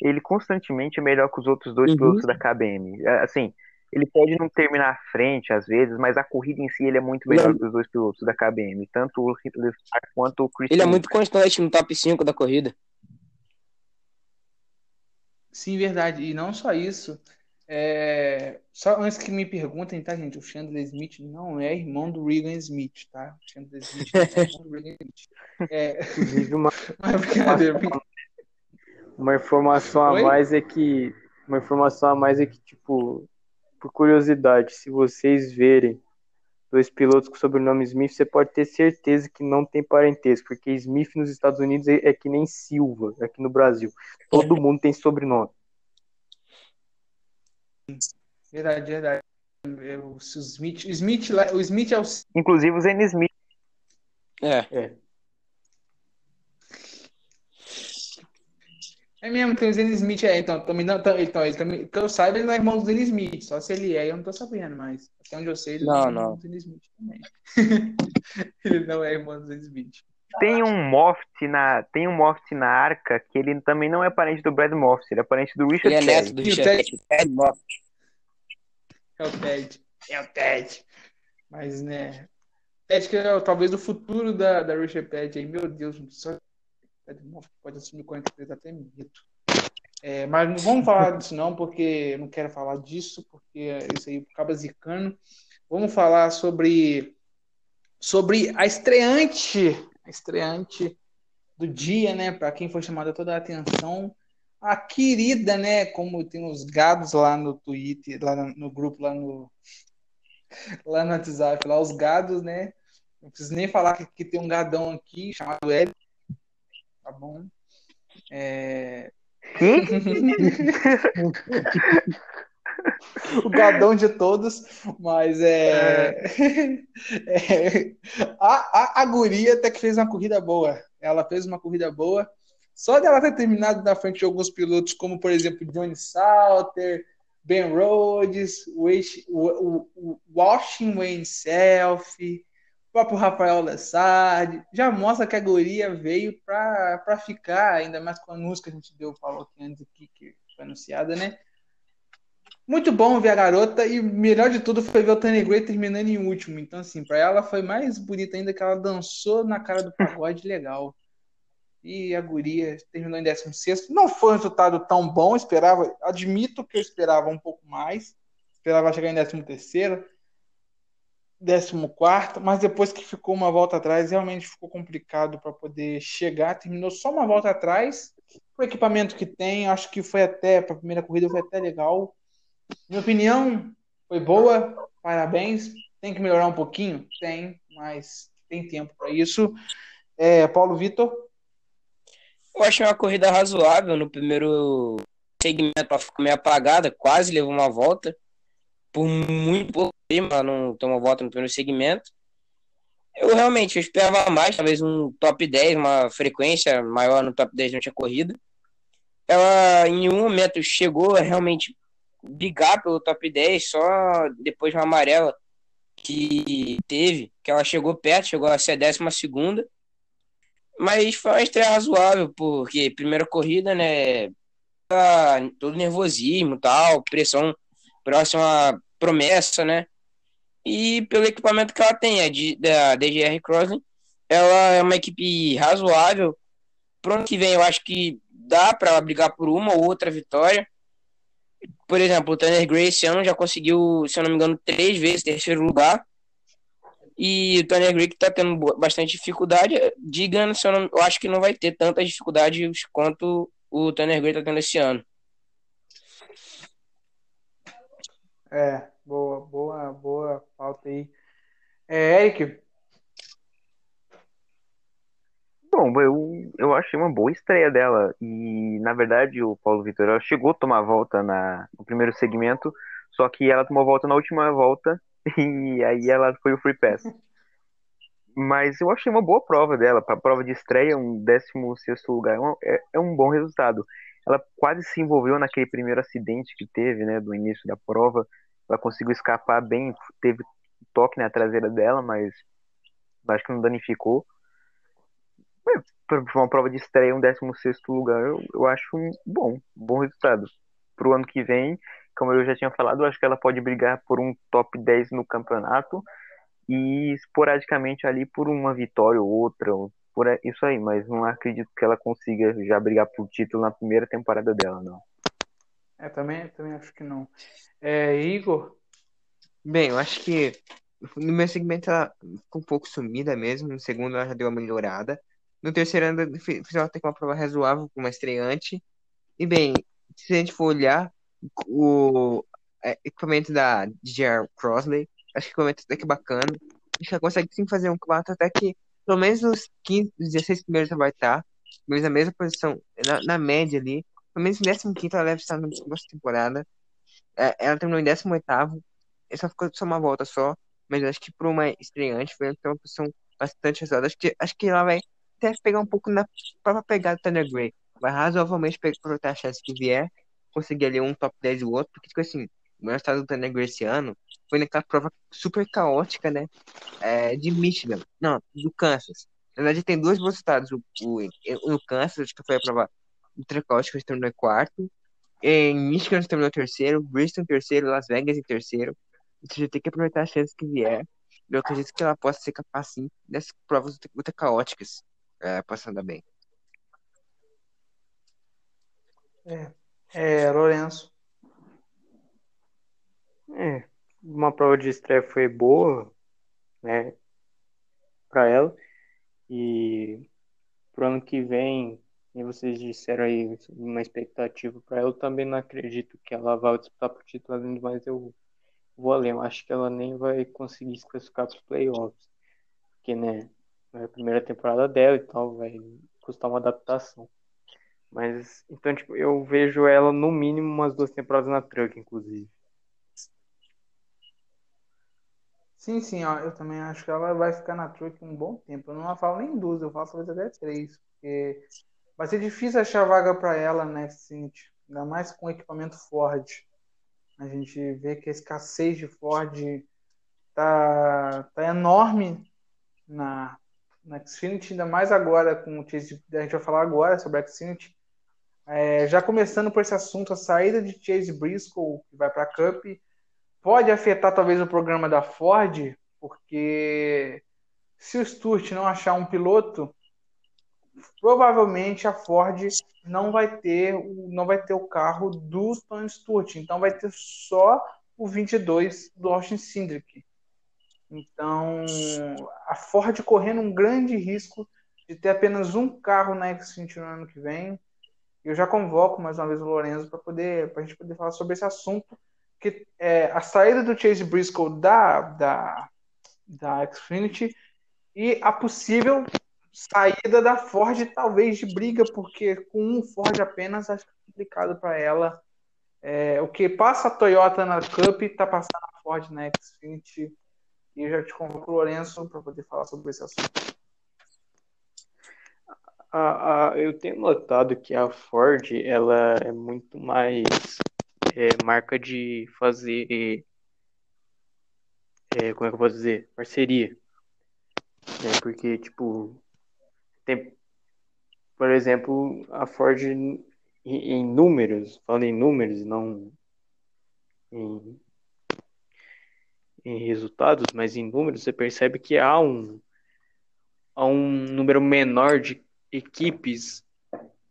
ele constantemente é melhor que os outros dois Uhum. pilotos da KBM. É, Assim, ele pode não terminar à frente às vezes, mas a corrida em si ele é muito melhor que os dois pilotos da KBM, tanto o Hitler quanto o Christian. Ele é muito constante no top 5 da corrida. Sim, verdade. E não só isso. É, Só antes que me perguntem, tá, gente? O Chandler Smith não é irmão do Regan Smith, tá? O Chandler Smith não é irmão do Regan Smith. É... [LAUGHS] Inclusive, uma, [LAUGHS] Mas brincadeira, brincadeira. Uma informação a Oi? mais é que. Uma informação a mais é que, tipo, por curiosidade, se vocês verem dois pilotos com o sobrenome Smith, você pode ter certeza que não tem parentesco, porque Smith nos Estados Unidos é, é que nem Silva aqui no Brasil. Todo [LAUGHS] mundo tem sobrenome. Verdade, verdade. É, O Smith, o Smith, o Smith é o Inclusive o Zen Smith. É, É mesmo, tem o Zen Smith é, então, também não, então, então, ele também, que eu saiba, ele não é irmão do Zen Smith, só se ele é, eu não tô sabendo, mas até onde eu sei, ele Não, é irmão não. do Zen Smith também. [LAUGHS] ele não é irmão do Zen Smith. Tem um Moft na, tem um Moft na arca que ele também não é parente do Brad Moft, ele é parente do Richard ele é neto do o Richard Ted? Ted Moffat. É o Ted. É o Ted. Mas, né, Ted que é talvez o futuro da, da Richard Pet aí, meu Deus, só Pode assumir 43 até medo. É, mas não vamos falar [LAUGHS] disso não, porque eu não quero falar disso, porque isso aí acaba zicando. Vamos falar sobre sobre a estreante, a estreante do dia, né? Para quem foi chamada toda a atenção, a querida, né? Como tem os gados lá no Twitter, lá no, grupo, lá no [LAUGHS] lá no WhatsApp, lá os gados, né? Não preciso nem falar que, que tem um gadão aqui chamado L, tá bom? É, [LAUGHS] o gadão de todos, mas é, [LAUGHS] é, a, a, a guria até que fez uma corrida boa. Ela fez uma corrida boa. Só dela ter terminado na frente de alguns pilotos, como por exemplo Johnny Salter, Ben Rhodes, Washington Wayne Self, o próprio Rafael Lessard, já mostra que a guria veio para ficar, ainda mais com a música que a gente deu, falou aqui antes aqui, que foi anunciada, né? Muito bom ver a garota e melhor de tudo foi ver o Tânia Gray terminando em último. Então, assim, para ela foi mais bonita ainda que ela dançou na cara do pagode legal. E a guria terminou em 16. Não foi um resultado tão bom, esperava, admito que eu esperava um pouco mais. Esperava chegar em 13 terceiro, 14, mas depois que ficou uma volta atrás, realmente ficou complicado para poder chegar. Terminou só uma volta atrás. O equipamento que tem, acho que foi até, para a primeira corrida foi até legal. Minha opinião foi boa, parabéns. Tem que melhorar um pouquinho? Tem, mas tem tempo para isso. É, Paulo Vitor, Eu achei uma corrida razoável no primeiro segmento, ela ficou meio apagada, quase levou uma volta. Por muito pouco ela não tomou volta no primeiro segmento. Eu realmente eu esperava mais, talvez um top 10, uma frequência maior no top 10 durante a corrida. Ela em nenhum momento chegou a realmente brigar pelo top 10, só depois de uma amarela que teve, que ela chegou perto, chegou a ser a décima segunda. Mas foi uma estreia razoável, porque primeira corrida, né? tá Todo nervosismo tal, pressão próxima promessa, né? E pelo equipamento que ela tem, a da DGR Crossing, ela é uma equipe razoável. Pro ano que vem, eu acho que dá para brigar por uma ou outra vitória. por exemplo, o Tanner Gray esse ano já conseguiu, se eu não me engano, três vezes terceiro lugar. E o Tanner Gray que tá tendo bastante dificuldade, diga, se eu, não, eu acho que não vai ter tantas dificuldades quanto o Tanner Gray tá tendo esse ano. É, boa, boa, boa pauta aí. É, Eric, Bom, eu, eu achei uma boa estreia dela. E, na verdade, o Paulo Vitor ela chegou a tomar volta na, no primeiro segmento, só que ela tomou volta na última volta [LAUGHS] e aí ela foi o Free Pass. Mas eu achei uma boa prova dela. Para prova de estreia, um 16 lugar é um, é, é um bom resultado. Ela quase se envolveu naquele primeiro acidente que teve, né, do início da prova. Ela conseguiu escapar bem, teve toque na traseira dela, mas acho que não danificou. Para uma prova de estreia, um 16 lugar, eu, eu acho um bom, um bom resultado. Para o ano que vem, como eu já tinha falado, eu acho que ela pode brigar por um top 10 no campeonato e esporadicamente ali por uma vitória ou outra, por isso aí, mas não acredito que ela consiga já brigar por título na primeira temporada dela, não. É, também, também acho que não. É, Igor, Bem, eu acho que no meu segmento ela ficou um pouco sumida mesmo. No segundo ela já deu uma melhorada. No terceiro ainda fez até que uma prova razoável com uma estreante. E bem, se a gente for olhar o é, equipamento da DJR Crosley, acho que o equipamento até que bacana. Acho que ela consegue sim fazer um quarto até que pelo menos nos 15, nos 16 primeiros ela vai estar. Menos na mesma posição, na, na média ali. Pelo menos em 15 ela deve estar na próxima temporada. É, ela terminou em 18º. Só ficou só uma volta só. Mas acho que para uma estreante foi uma posição bastante razoável. Acho que, acho que ela vai até pegar um pouco na própria pegada do Thunder Gray. Vai razoavelmente aproveitar a chance que vier. Conseguir ali um top 10 do outro. Porque, tipo assim, o maior estado do Thunder Gray esse ano foi naquela prova super caótica, né? É, de Michigan. Não, do Kansas. Na verdade, tem dois bons estados. O, o, o Kansas, acho que foi a prova que terminou em quarto. Em Michigan terminou em terceiro, Bristol em terceiro, Las Vegas em terceiro. A gente tem que aproveitar as chances que vier. Eu acredito que ela possa ser capaz, sim, dessas provas ultra caóticas, é, passando bem. é, Lourenço. É, uma prova de estreia foi boa, né, para ela. E pro ano que vem, e vocês disseram aí uma expectativa para ela, eu também não acredito que ela vá disputar pro título, além mas eu vou além, eu acho que ela nem vai conseguir se classificar para os playoffs, porque, né, é a primeira temporada dela e tal, vai custar uma adaptação. Mas, então, tipo, eu vejo ela no mínimo umas duas temporadas na Truck, inclusive. Sim, sim, ó, eu também acho que ela vai ficar na truck um bom tempo. Eu não falo nem duas, eu falo talvez até três, porque vai ser difícil achar vaga para ela, né, Cinti? Ainda mais com equipamento Ford. A gente vê que a escassez de Ford tá, tá enorme na, na Xfinity, ainda mais agora com o Chase. A gente vai falar agora sobre a Xfinity. É, já começando por esse assunto, a saída de Chase Briscoe, que vai para a Cup, pode afetar talvez o programa da Ford, porque se o Sturt não achar um piloto, provavelmente a Ford não vai ter o, não vai ter o carro do Tony Sturt, então vai ter só o 22 do Austin Cindric. Então, a Ford correndo um grande risco de ter apenas um carro na Xfinity no ano que vem. Eu já convoco mais uma vez o Lorenzo para poder, para a gente poder falar sobre esse assunto, que é a saída do Chase Briscoe da da da Xfinity e a possível saída da Ford, talvez de briga, porque com um Ford apenas acho complicado para ela. É, o que passa a Toyota na Cup está passando a Ford na Xfinity. E eu já te convoco o Lourenço para poder falar sobre esse assunto. A, a, eu tenho notado que a Ford ela é muito mais é, marca de fazer é, como é que eu posso dizer parceria né? porque tipo tem por exemplo a Ford em, em números falando em números não em, em resultados mas em números você percebe que há um há um número menor de equipes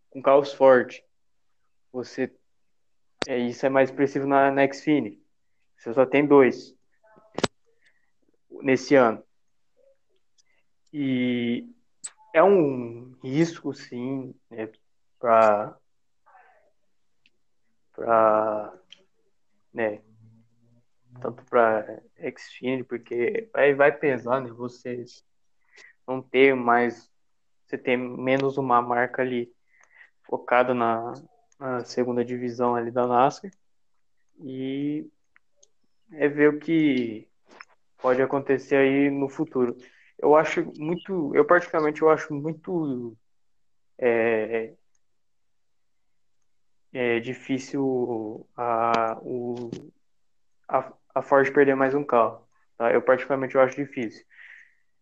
com carros Ford. Você É, isso é mais expressivo na, na Xfinity. Você só tem dois nesse ano. E é um risco, sim, né, para para né, tanto para Xfinity, porque vai, vai pesar, né, você não ter mais, você ter menos uma marca ali focada na, na segunda divisão ali da NASCAR e é ver o que pode acontecer aí no futuro. Eu acho muito, eu particularmente eu acho muito é, é difícil a, o, a, a Ford perder mais um carro. Tá? Eu particularmente eu acho difícil.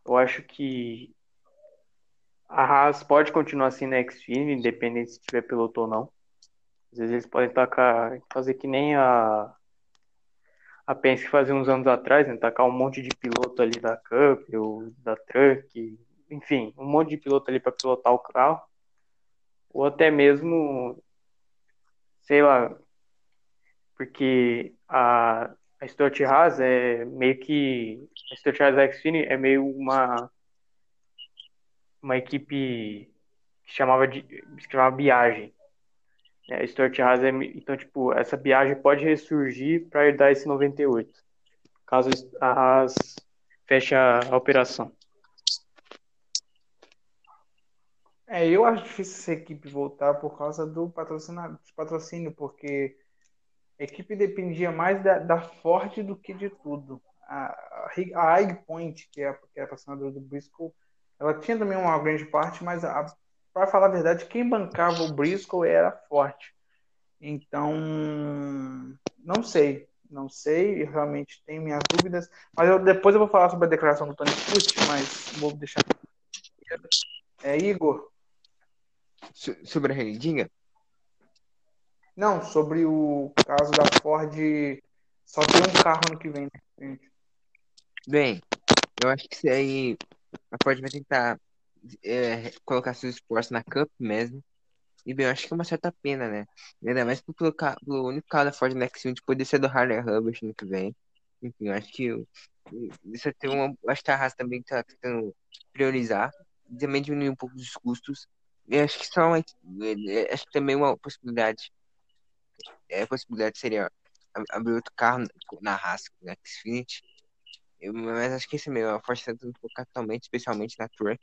Eu acho que a Haas pode continuar assim na Xfinity, independente se tiver piloto ou não. Às vezes eles podem tacar, fazer que nem a a Penske fazia uns anos atrás, né, tacar um monte de piloto ali da Cup ou da Truck, enfim, um monte de piloto ali para pilotar o carro, ou até mesmo, sei lá, porque a, a Stuart Haas é meio que a Stuart Haas Xfinity é meio uma uma equipe que chamava de que chamava Biagem é, Stuart Haas é, então, tipo, essa viagem pode ressurgir para herdar esse 98, caso a Haas feche a, a operação. É, eu acho difícil essa equipe voltar por causa do patrocínio, porque a equipe dependia mais da, da Ford do que de tudo. A, a, a Point, que é, que é a patrocinadora do Briscoe, ela tinha também uma grande parte, mas a, para falar a verdade, quem bancava o Briscoe era forte. Então, não sei. Não sei, realmente tenho minhas dúvidas. Mas eu, depois eu vou falar sobre a declaração do Tony Pucci, mas vou deixar. É, Igor? Sobre a rendinha? Não, sobre o caso da Ford só ter um carro no que vem. Né? Bem, eu acho que isso aí a Ford vai tentar é, colocar seus esforços na Cup mesmo. E bem, eu acho que é uma certa pena, né? Ainda mais pelo, pelo único carro da Ford Next de poder ser do Harley Hubbard no que vem. Enfim, eu acho que isso tem uma. Acho que a Haas também está tentando priorizar. Também diminuir um pouco os custos. Eu acho que só uma, acho que também uma possibilidade. É, a possibilidade seria abrir outro carro na Haas, na Xfinity. Mas acho que esse meio, a Ford está tentando focar totalmente, especialmente na Truck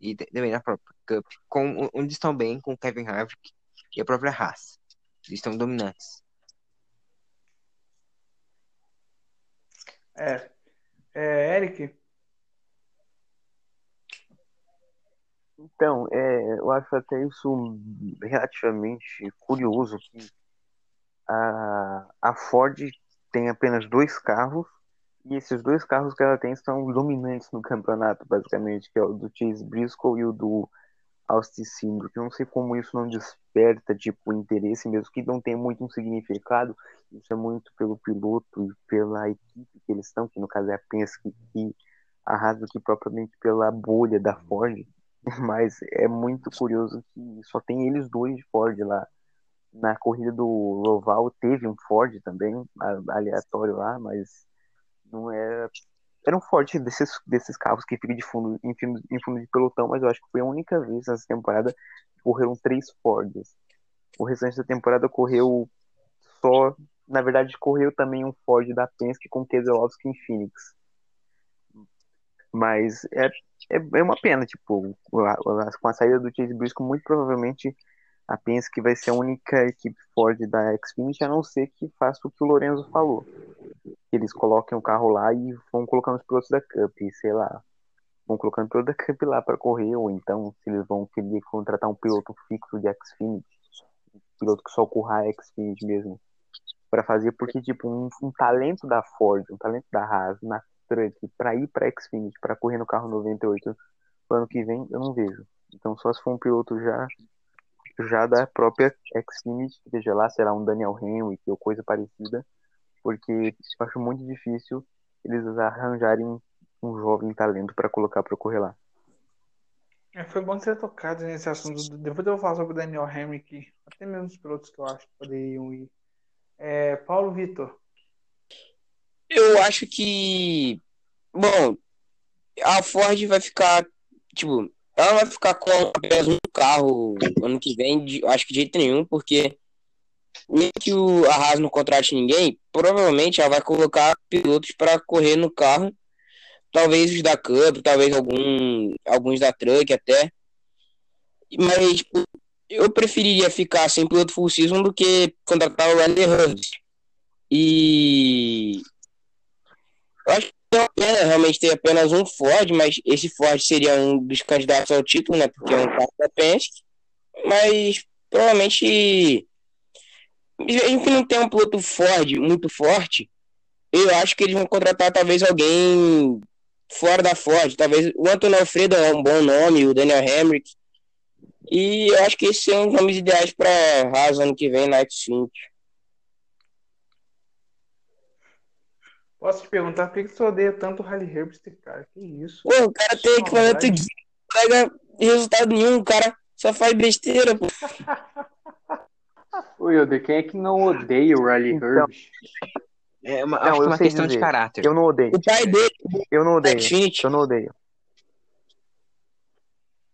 e também na própria Cup, com, onde estão bem com o Kevin Harvick e a própria Haas. Eles estão dominantes. É. é Eric? Então, é, eu acho até isso relativamente curioso que a, a Ford tem apenas dois carros e esses dois carros que ela tem são dominantes no campeonato, basicamente, que é o do Chase Briscoe e o do Austin Cindro, que eu não sei como isso não desperta, tipo, interesse mesmo, que não tem muito um significado, isso é muito pelo piloto e pela equipe que eles estão, que no caso é a Penske, que arrasa que propriamente pela bolha da Ford, [LAUGHS] mas é muito curioso que só tem eles dois de Ford lá. Na corrida do Loval teve um Ford também, aleatório lá, mas não era. Era um forte desses, desses carros que ficam de fundo, em, em fundo de pelotão, mas eu acho que foi a única vez nessa temporada que correram três Fords. O restante da temporada correu só. Na verdade, correu também um Ford da Penske com Keselowski em Phoenix. Mas é, é, é uma pena, tipo, com a saída do Chase Briscoe, muito provavelmente a Penske vai ser a única equipe Ford da Xfinity, a não ser que faça o que o Lorenzo falou eles coloquem o carro lá e vão colocando os pilotos da Cup, sei lá. Vão colocando o piloto da Cup lá para correr, ou então se eles vão querer contratar um piloto fixo de Xfinity, um piloto que só corra Xfinity mesmo, para fazer, porque, tipo, um, um, talento da Ford, um talento da Haas na Truck, para ir para Xfinity, para correr no carro 98 no ano que vem, eu não vejo. Então, só se for um piloto já já da própria Xfinity, seja lá, será um Daniel Henry ou coisa parecida, porque eu acho muito difícil eles arranjarem um jovem talento para colocar para correr lá. É, foi bom ser tocado nesse assunto. Depois eu vou falar sobre o Daniel Hamrick, até mesmo os pilotos que eu acho que poderiam ir É, Paulo Vitor. Eu acho que. Bom, a Ford vai ficar. Tipo, ela vai ficar com apenas um carro ano que vem, de, acho que de jeito nenhum, porque mesmo que o Haas não contrate ninguém, provavelmente ela vai colocar pilotos para correr no carro. Talvez os da Cup, talvez algum, alguns da Truck até. Mas tipo, eu preferiria ficar sem piloto full season do que contratar o Randy Hurst. E eu acho que é uma pena realmente ter apenas um Ford, mas esse Ford seria um dos candidatos ao título, né? Porque é um carro da Penske. Mas provavelmente, mesmo que não tenha um piloto Ford muito forte, eu acho que eles vão contratar talvez alguém fora da Ford. Talvez o Antônio Alfredo é um bom nome, o Daniel Hemrick. E eu acho que esses são os nomes ideais para Haas ano que vem na X20. Posso te perguntar por que você odeia tanto o Rally Herbst, cara? Que isso? Pô, o cara tem equipamento Maldade. de não pega resultado nenhum, o cara só faz besteira, pô. [LAUGHS] Ô, Yoda, quem é que não odeia o Riley Então, Herbst? É uma, Não, acho que é eu uma questão de dizer. caráter. Eu não odeio. O pai dele, Eu não odeio. Xfinity, Eu não odeio.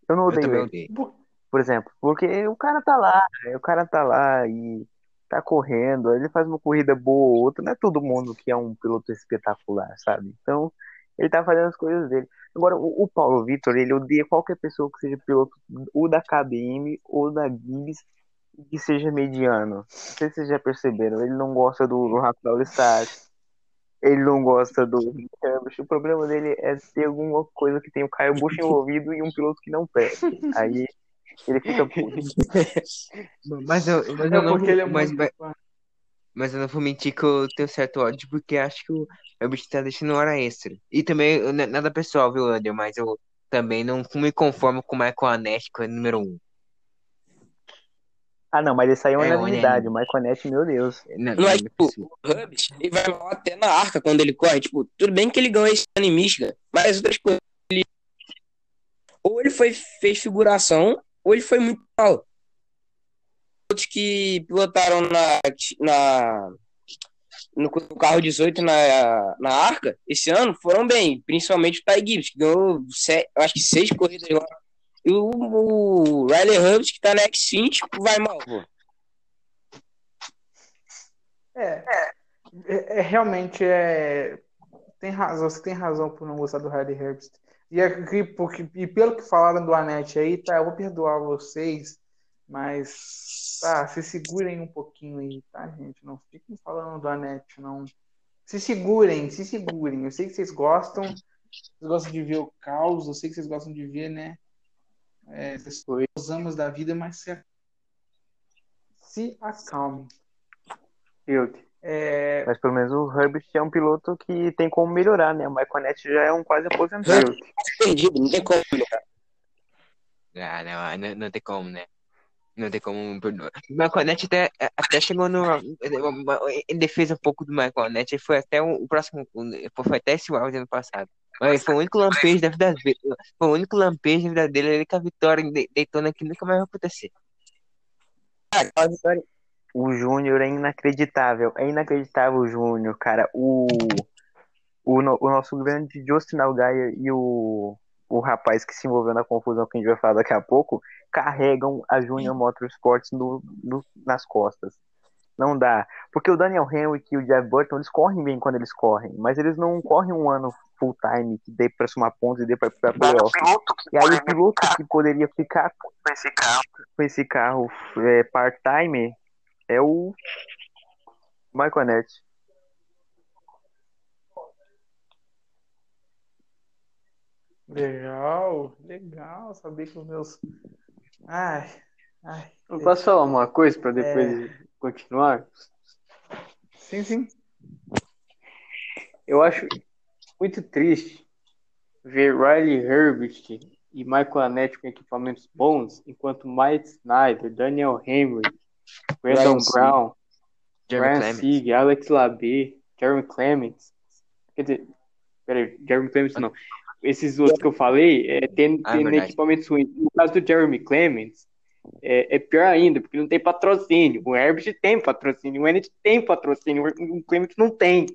Eu não Eu odeio ele. odeio. Por- Por exemplo, porque o cara tá lá, o cara tá lá e tá correndo, ele faz uma corrida boa ou outra, não é todo mundo que é um piloto espetacular, sabe? Então, ele tá fazendo as coisas dele. Agora, o, o Paulo Vitor, ele odeia qualquer pessoa que seja piloto ou da KBM ou da Gibbs que seja mediano. Não sei se vocês já perceberam, ele não gosta do, do Rafael Stars, ele não gosta do. O problema dele é ter alguma coisa que tem o Caio Bush envolvido e um piloto que não preste. Aí ele fica puto. Mas eu, mas É eu não porque ele é vou, mas, muito mas, mas eu não vou mentir que eu tenho certo ódio, porque acho que o Herbert tá deixando hora extra. E também, nada pessoal, viu, Ander? Mas eu também não me conformo com o Michael Anett, que é o número um. Ah, não, mas isso aí é uma É, unanimidade. O Michael Nett, meu Deus. Não, Não é não, tipo, possível. o Hubs, ele vai mal até na arca quando ele corre. Tipo, tudo bem que ele ganhou esse ano em Michigan, mas outras coisas. Ele... Ou ele foi, fez figuração, ou ele foi muito mal. Outros que pilotaram na, na, no carro 18 na, na arca esse ano foram bem, principalmente o Ty Gibbs, que ganhou, eu acho que seis corridas lá. E o, o Riley Hubbs, que tá na X5, vai mal, pô. É, é, é, realmente é. Tem razão, você tem razão por não gostar do Hardy Herbst. E, aqui, porque, e pelo que falaram do Anete aí, tá, eu vou perdoar vocês, mas tá, se segurem um pouquinho aí, tá, gente? Não fiquem falando do Anete, não. Se segurem, se segurem. Eu sei que vocês gostam, vocês gostam de ver o caos, eu sei que vocês gostam de ver, né? É, os amos da vida, mas se, se acalmem. Yoda. É, Mas pelo menos o Herbert é um piloto que tem como melhorar, né? O Nett já é um quase aposentado. Perdido, não tem como. Ah, não, não, não tem como, né? Não tem como. O Nett até, até chegou no. Em defesa um pouco do ele foi até o, o próximo. Foi até esse round ano passado. Mas foi o único lampejo da vida dele. Foi o único lampejo da vida dele ali com a vitória em Daytona que nunca mais vai acontecer. Vitória O Júnior é inacreditável. É inacreditável o Júnior, cara. O, o, o nosso grande Justin Algaia e o, o rapaz que se envolveu na confusão que a gente vai falar daqui a pouco carregam a Junior Motorsports no, no- nas costas. Não dá. Porque o Daniel Henrique e o Jeff Burton, eles correm bem quando eles correm, mas eles não correm um ano full time que dê pra somar pontos e dê pra ficar playoff. E aí o piloto que poderia ficar com esse carro, com esse carro é, part-time é o Michael Nett. Legal, legal saber que os meus. Ai, ai. Eu posso falar uma coisa para depois continuar? Sim, sim. Eu acho muito triste ver Riley Herbert e Michael Annette com equipamentos bons, enquanto Mike Snyder, Daniel Henry, Brandon. Brown, Clements. Sieg, Alex Labé, Jeremy Clements. Quer dizer, peraí, Jeremy Clements não. Esses outros que eu falei é, tem, Ah, tem verdade. equipamentos ruins. No caso do Jeremy Clements, é, é pior ainda, porque não tem patrocínio. O Herbert tem patrocínio, o Ennet tem patrocínio, o Clement não tem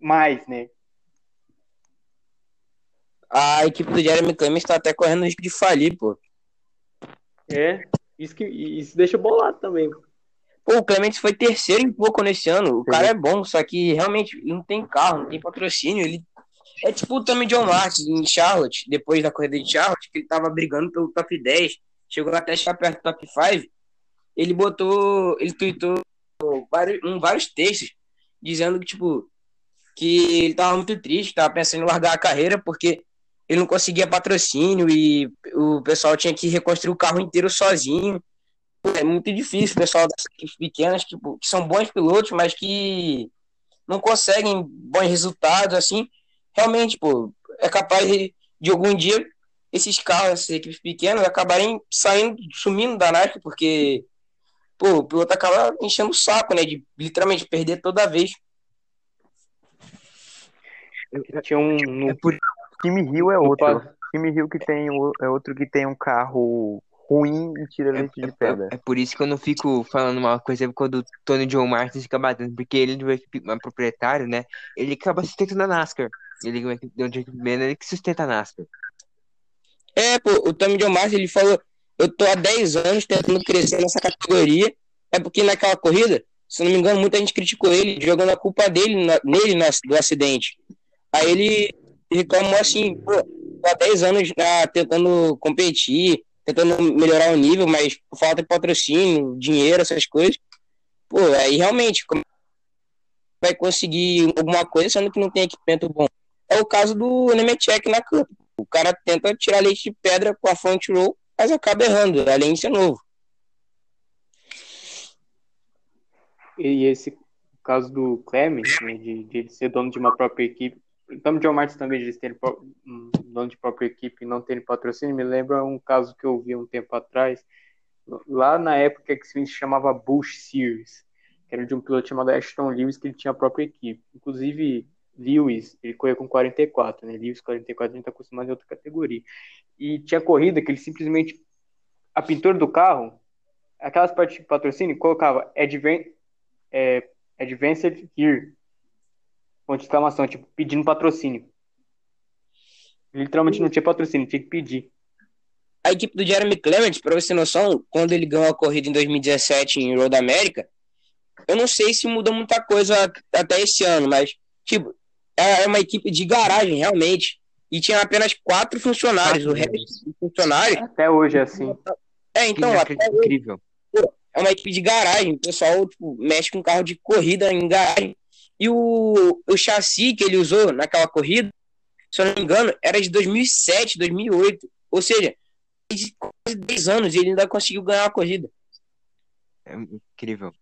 mais, né? A equipe do Jeremy Clemens tá até correndo risco de falir, pô. É, isso, que, isso deixa bolado também. Pô, o Clemens foi terceiro em pouco nesse ano. O cara é bom, só que realmente não tem carro, não tem patrocínio. Ele é tipo o Tommy John Martin em Charlotte, depois da corrida de Charlotte, que ele tava brigando pelo top 10, chegou até chegar perto do top 5. Ele botou, ele tweetou vários, um, vários textos dizendo que, tipo, que ele tava muito triste, tava pensando em largar a carreira porque ele não conseguia patrocínio e o pessoal tinha que reconstruir o carro inteiro sozinho. É muito difícil, o pessoal das equipes pequenas que, que são bons pilotos, mas que não conseguem bons resultados, assim, realmente, pô, é capaz de, de algum dia esses carros, essas equipes pequenas, acabarem saindo, sumindo da NASCAR, porque, pô, o piloto acaba enchendo o saco, né, de literalmente perder toda vez. Tinha um. No... É por... Time Rio é outro. Time Rio que tem é outro que tem um carro ruim e tira leite é, de pedra. É, é, por isso que eu não fico falando uma coisa quando o Tony John Martin fica batendo, porque ele é proprietário, né? Ele acaba sustentando a NASCAR. Ele é de ele que sustenta a NASCAR. É, pô, o Tommy John Martin, ele falou, eu tô há 10 anos tentando crescer nessa categoria, é porque naquela corrida, se não me engano, muita gente criticou ele, jogando a culpa dele, na, nele no, do acidente. Aí ele reclamou assim, pô, há 10 anos ah, tentando competir, tentando melhorar o nível, mas por falta de patrocínio, dinheiro, essas coisas, pô, aí realmente vai conseguir alguma coisa, sendo que não tem equipamento bom. É o caso do Nemechek na Cup. O cara tenta tirar leite de pedra com a front roll, mas acaba errando, além de ser novo. E esse caso do Clemens, né, de, de ser dono de uma própria equipe, então, John Martin também de ter um dono de própria equipe e não ter patrocínio, me lembra um caso que eu vi um tempo atrás, lá na época que se chamava Bush Series, que era de um piloto chamado Ashton Lewis, que ele tinha a própria equipe. Inclusive, Lewis, ele corria com 44, né? Lewis 44, a gente tá acostumado em outra categoria. E tinha corrida que ele simplesmente, a pintura do carro, aquelas partes de patrocínio, colocava Advan é, Advanced Gear, ponto de exclamação, tipo, pedindo patrocínio. Literalmente não tinha patrocínio, tinha que pedir. A equipe do Jeremy Clement, pra você ter noção, quando ele ganhou a corrida em 2017 em Road America, eu não sei se mudou muita coisa até esse ano, mas, tipo, é uma equipe de garagem, realmente. E tinha apenas quatro funcionários. o resto dos funcionários. Até hoje é assim. É, então, até incrível. Hoje, é uma equipe de garagem. O pessoal tipo, mexe com carro de corrida em garagem. E o, o chassi que ele usou naquela corrida, se eu não me engano, era de 2007, 2008. Ou seja, de quase 10 anos e ele ainda conseguiu ganhar a corrida. É incrível.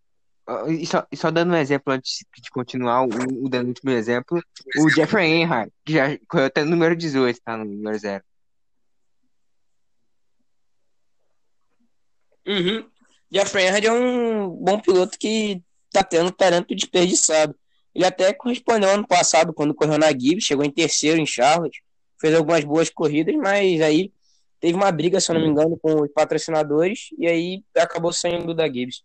E só, e só dando um exemplo antes de continuar, o, o dando o último exemplo, o Jeffrey Earnhardt, que já correu até no número 18, tá? No número 0. Uhum. Jeffrey Earnhardt é um bom piloto que tá tendo talento desperdiçado. Ele até correspondeu ano passado, quando correu na Gibbs, chegou em terceiro em Charlotte, fez algumas boas corridas, mas aí teve uma briga, se eu não me engano, com os patrocinadores, e aí acabou saindo da Gibbs.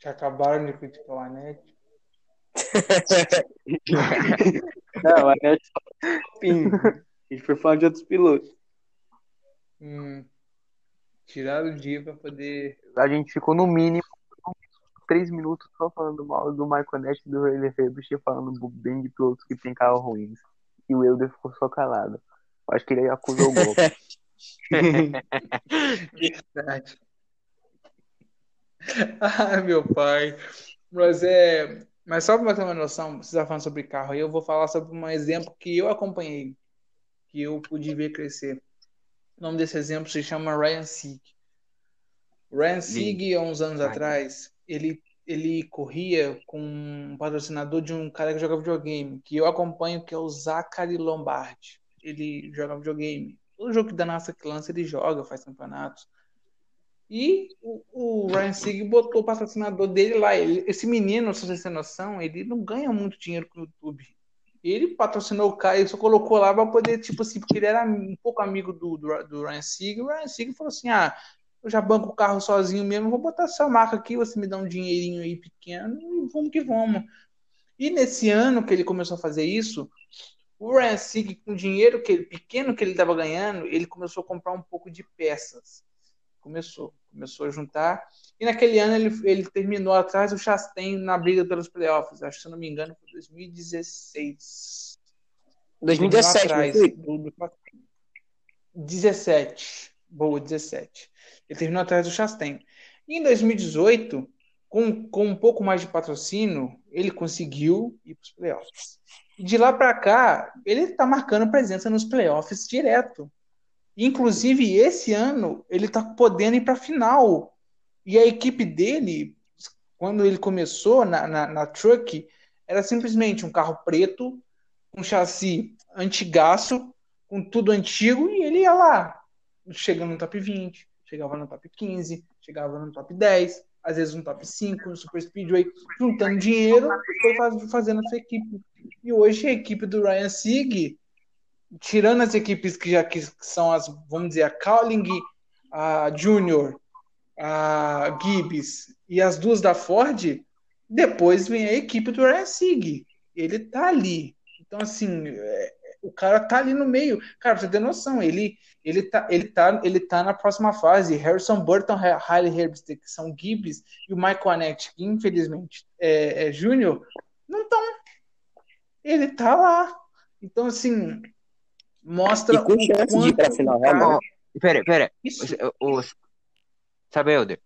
Já acabaram de criticar o Anete. [LAUGHS] Não, o Anete só A gente foi falando de outros pilotos. Hum. Tiraram o dia pra poder. A gente ficou no mínimo três minutos só falando mal do Michael Nash e do falando bem de pilotos que tem carro ruins. E o Elder ficou só calado. Eu acho que ele acusou o golpe. [LAUGHS] Verdade. ah, meu pai. Mas é. Mas só para ter uma noção, você está falando sobre carro aí, eu vou falar sobre um exemplo que eu acompanhei, que eu pude ver crescer. O nome desse exemplo se chama Ryan Sieg. Ryan Sieg, há uns anos Ai. atrás, ele, ele corria com um patrocinador de um cara que joga videogame, que eu acompanho, que é o Zachary Lombardi. Ele joga videogame. Todo jogo que da NASA que lança, ele joga, faz campeonatos. E o, o Ryan Sieg botou o patrocinador dele lá. Ele, esse menino, se você tem noção, ele não ganha muito dinheiro com o YouTube. Ele patrocinou o cara, ele só colocou lá pra poder, tipo assim, porque ele era um pouco amigo do, do, do Ryan Sieg. O Ryan Sieg falou assim: ah, eu já banco o carro sozinho mesmo, vou botar sua marca aqui, você me dá um dinheirinho aí pequeno e vamos que vamos. E nesse ano que ele começou a fazer isso, o Ryan Sieg, com o dinheiro que ele, pequeno que ele estava ganhando, ele começou a comprar um pouco de peças. Começou, começou a juntar. E naquele ano ele, ele terminou atrás do Chastain na briga pelos playoffs. Acho que, se eu não me engano, foi 2016. 2017, atrás não foi? do, do 17. Boa, 17. Ele terminou atrás do Chastain. E em 2018, com, com um pouco mais de patrocínio, ele conseguiu ir para os playoffs. E de lá para cá, ele está marcando presença nos playoffs direto. Inclusive, esse ano, ele está podendo ir para a final. E a equipe dele, quando ele começou na, na, na Truck, era simplesmente um carro preto, um chassi antigaço, com tudo antigo, e ele ia lá, chegando no top 20, chegava no top 15, chegava no top 10, às vezes no top 5, no Super Speedway, juntando dinheiro e foi faz- fazendo a sua equipe. E hoje a equipe do Ryan Sieg, tirando as equipes que já que são as, vamos dizer, a Cowling, a Junior, a Gibbs e as duas da Ford, depois vem a equipe do Ryan Sieg. Ele tá ali. Então, assim, é, o cara tá ali no meio. Cara, pra você ter noção, ele, ele, tá, ele, tá, ele tá na próxima fase. Harrison Burton, Riley Herbst, que são Gibbs, e o Michael Annette, que infelizmente é, é Júnior, não estão. Ele tá lá. Então, assim, mostra E com o chance de ir pra quanto final, realmente. Pera, pera. Isso. O, o- sabe, Helder?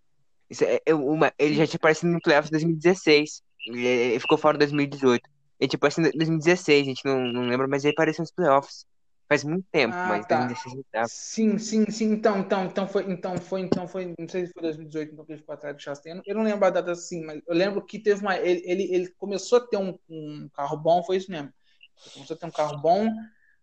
Isso é- é uma- ele já tinha aparecido no playoffs em 2016. Ele, ele ficou fora em 2018. Ele tinha aparecido em 2016, a gente não, não lembra, mas ele apareceu nos playoffs. Faz muito tempo, Ah, mas tá. 2016 ele tava. Sim, sim, sim. Então, então, então foi, então foi, então foi, não sei se foi 2018, então que ele ficou atrás do Chastain. Eu não lembro a data assim, mas eu lembro que teve uma, ele, ele, ele começou a ter um, um carro bom, foi isso mesmo. Ele começou a ter um carro bom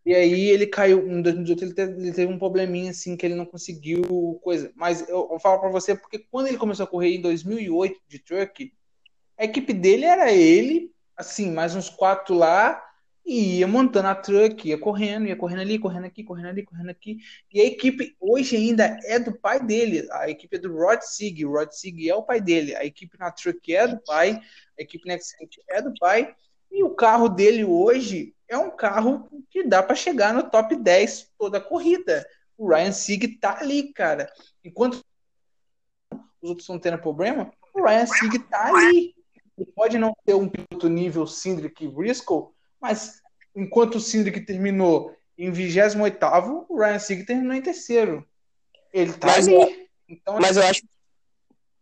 e aí ele caiu em 2018, ele teve, ele teve um probleminha assim que ele não conseguiu coisa. Mas eu, eu falo para você porque quando ele começou a correr em 2008 de truck, a equipe dele era ele, assim, mais uns quatro lá e ia montando a truck, ia correndo, ia correndo ali, correndo aqui, correndo ali, correndo aqui. E a equipe hoje ainda é do pai dele. A equipe é do Rod Sig. O Rod Sig é o pai dele. A equipe na Truck é do pai. A equipe na é do pai. E o carro dele hoje é um carro que dá para chegar no top 10 toda a corrida. O Ryan Sig tá ali, cara. Enquanto os outros estão tendo problema, o Ryan Sig tá ali. Ele pode não ter um piloto nível Cindric e Briscoe, mas enquanto o Cindric terminou em 28º, o Ryan Sieg terminou em terceiro. Ele tá Mas ali. Então, Mas eu acho,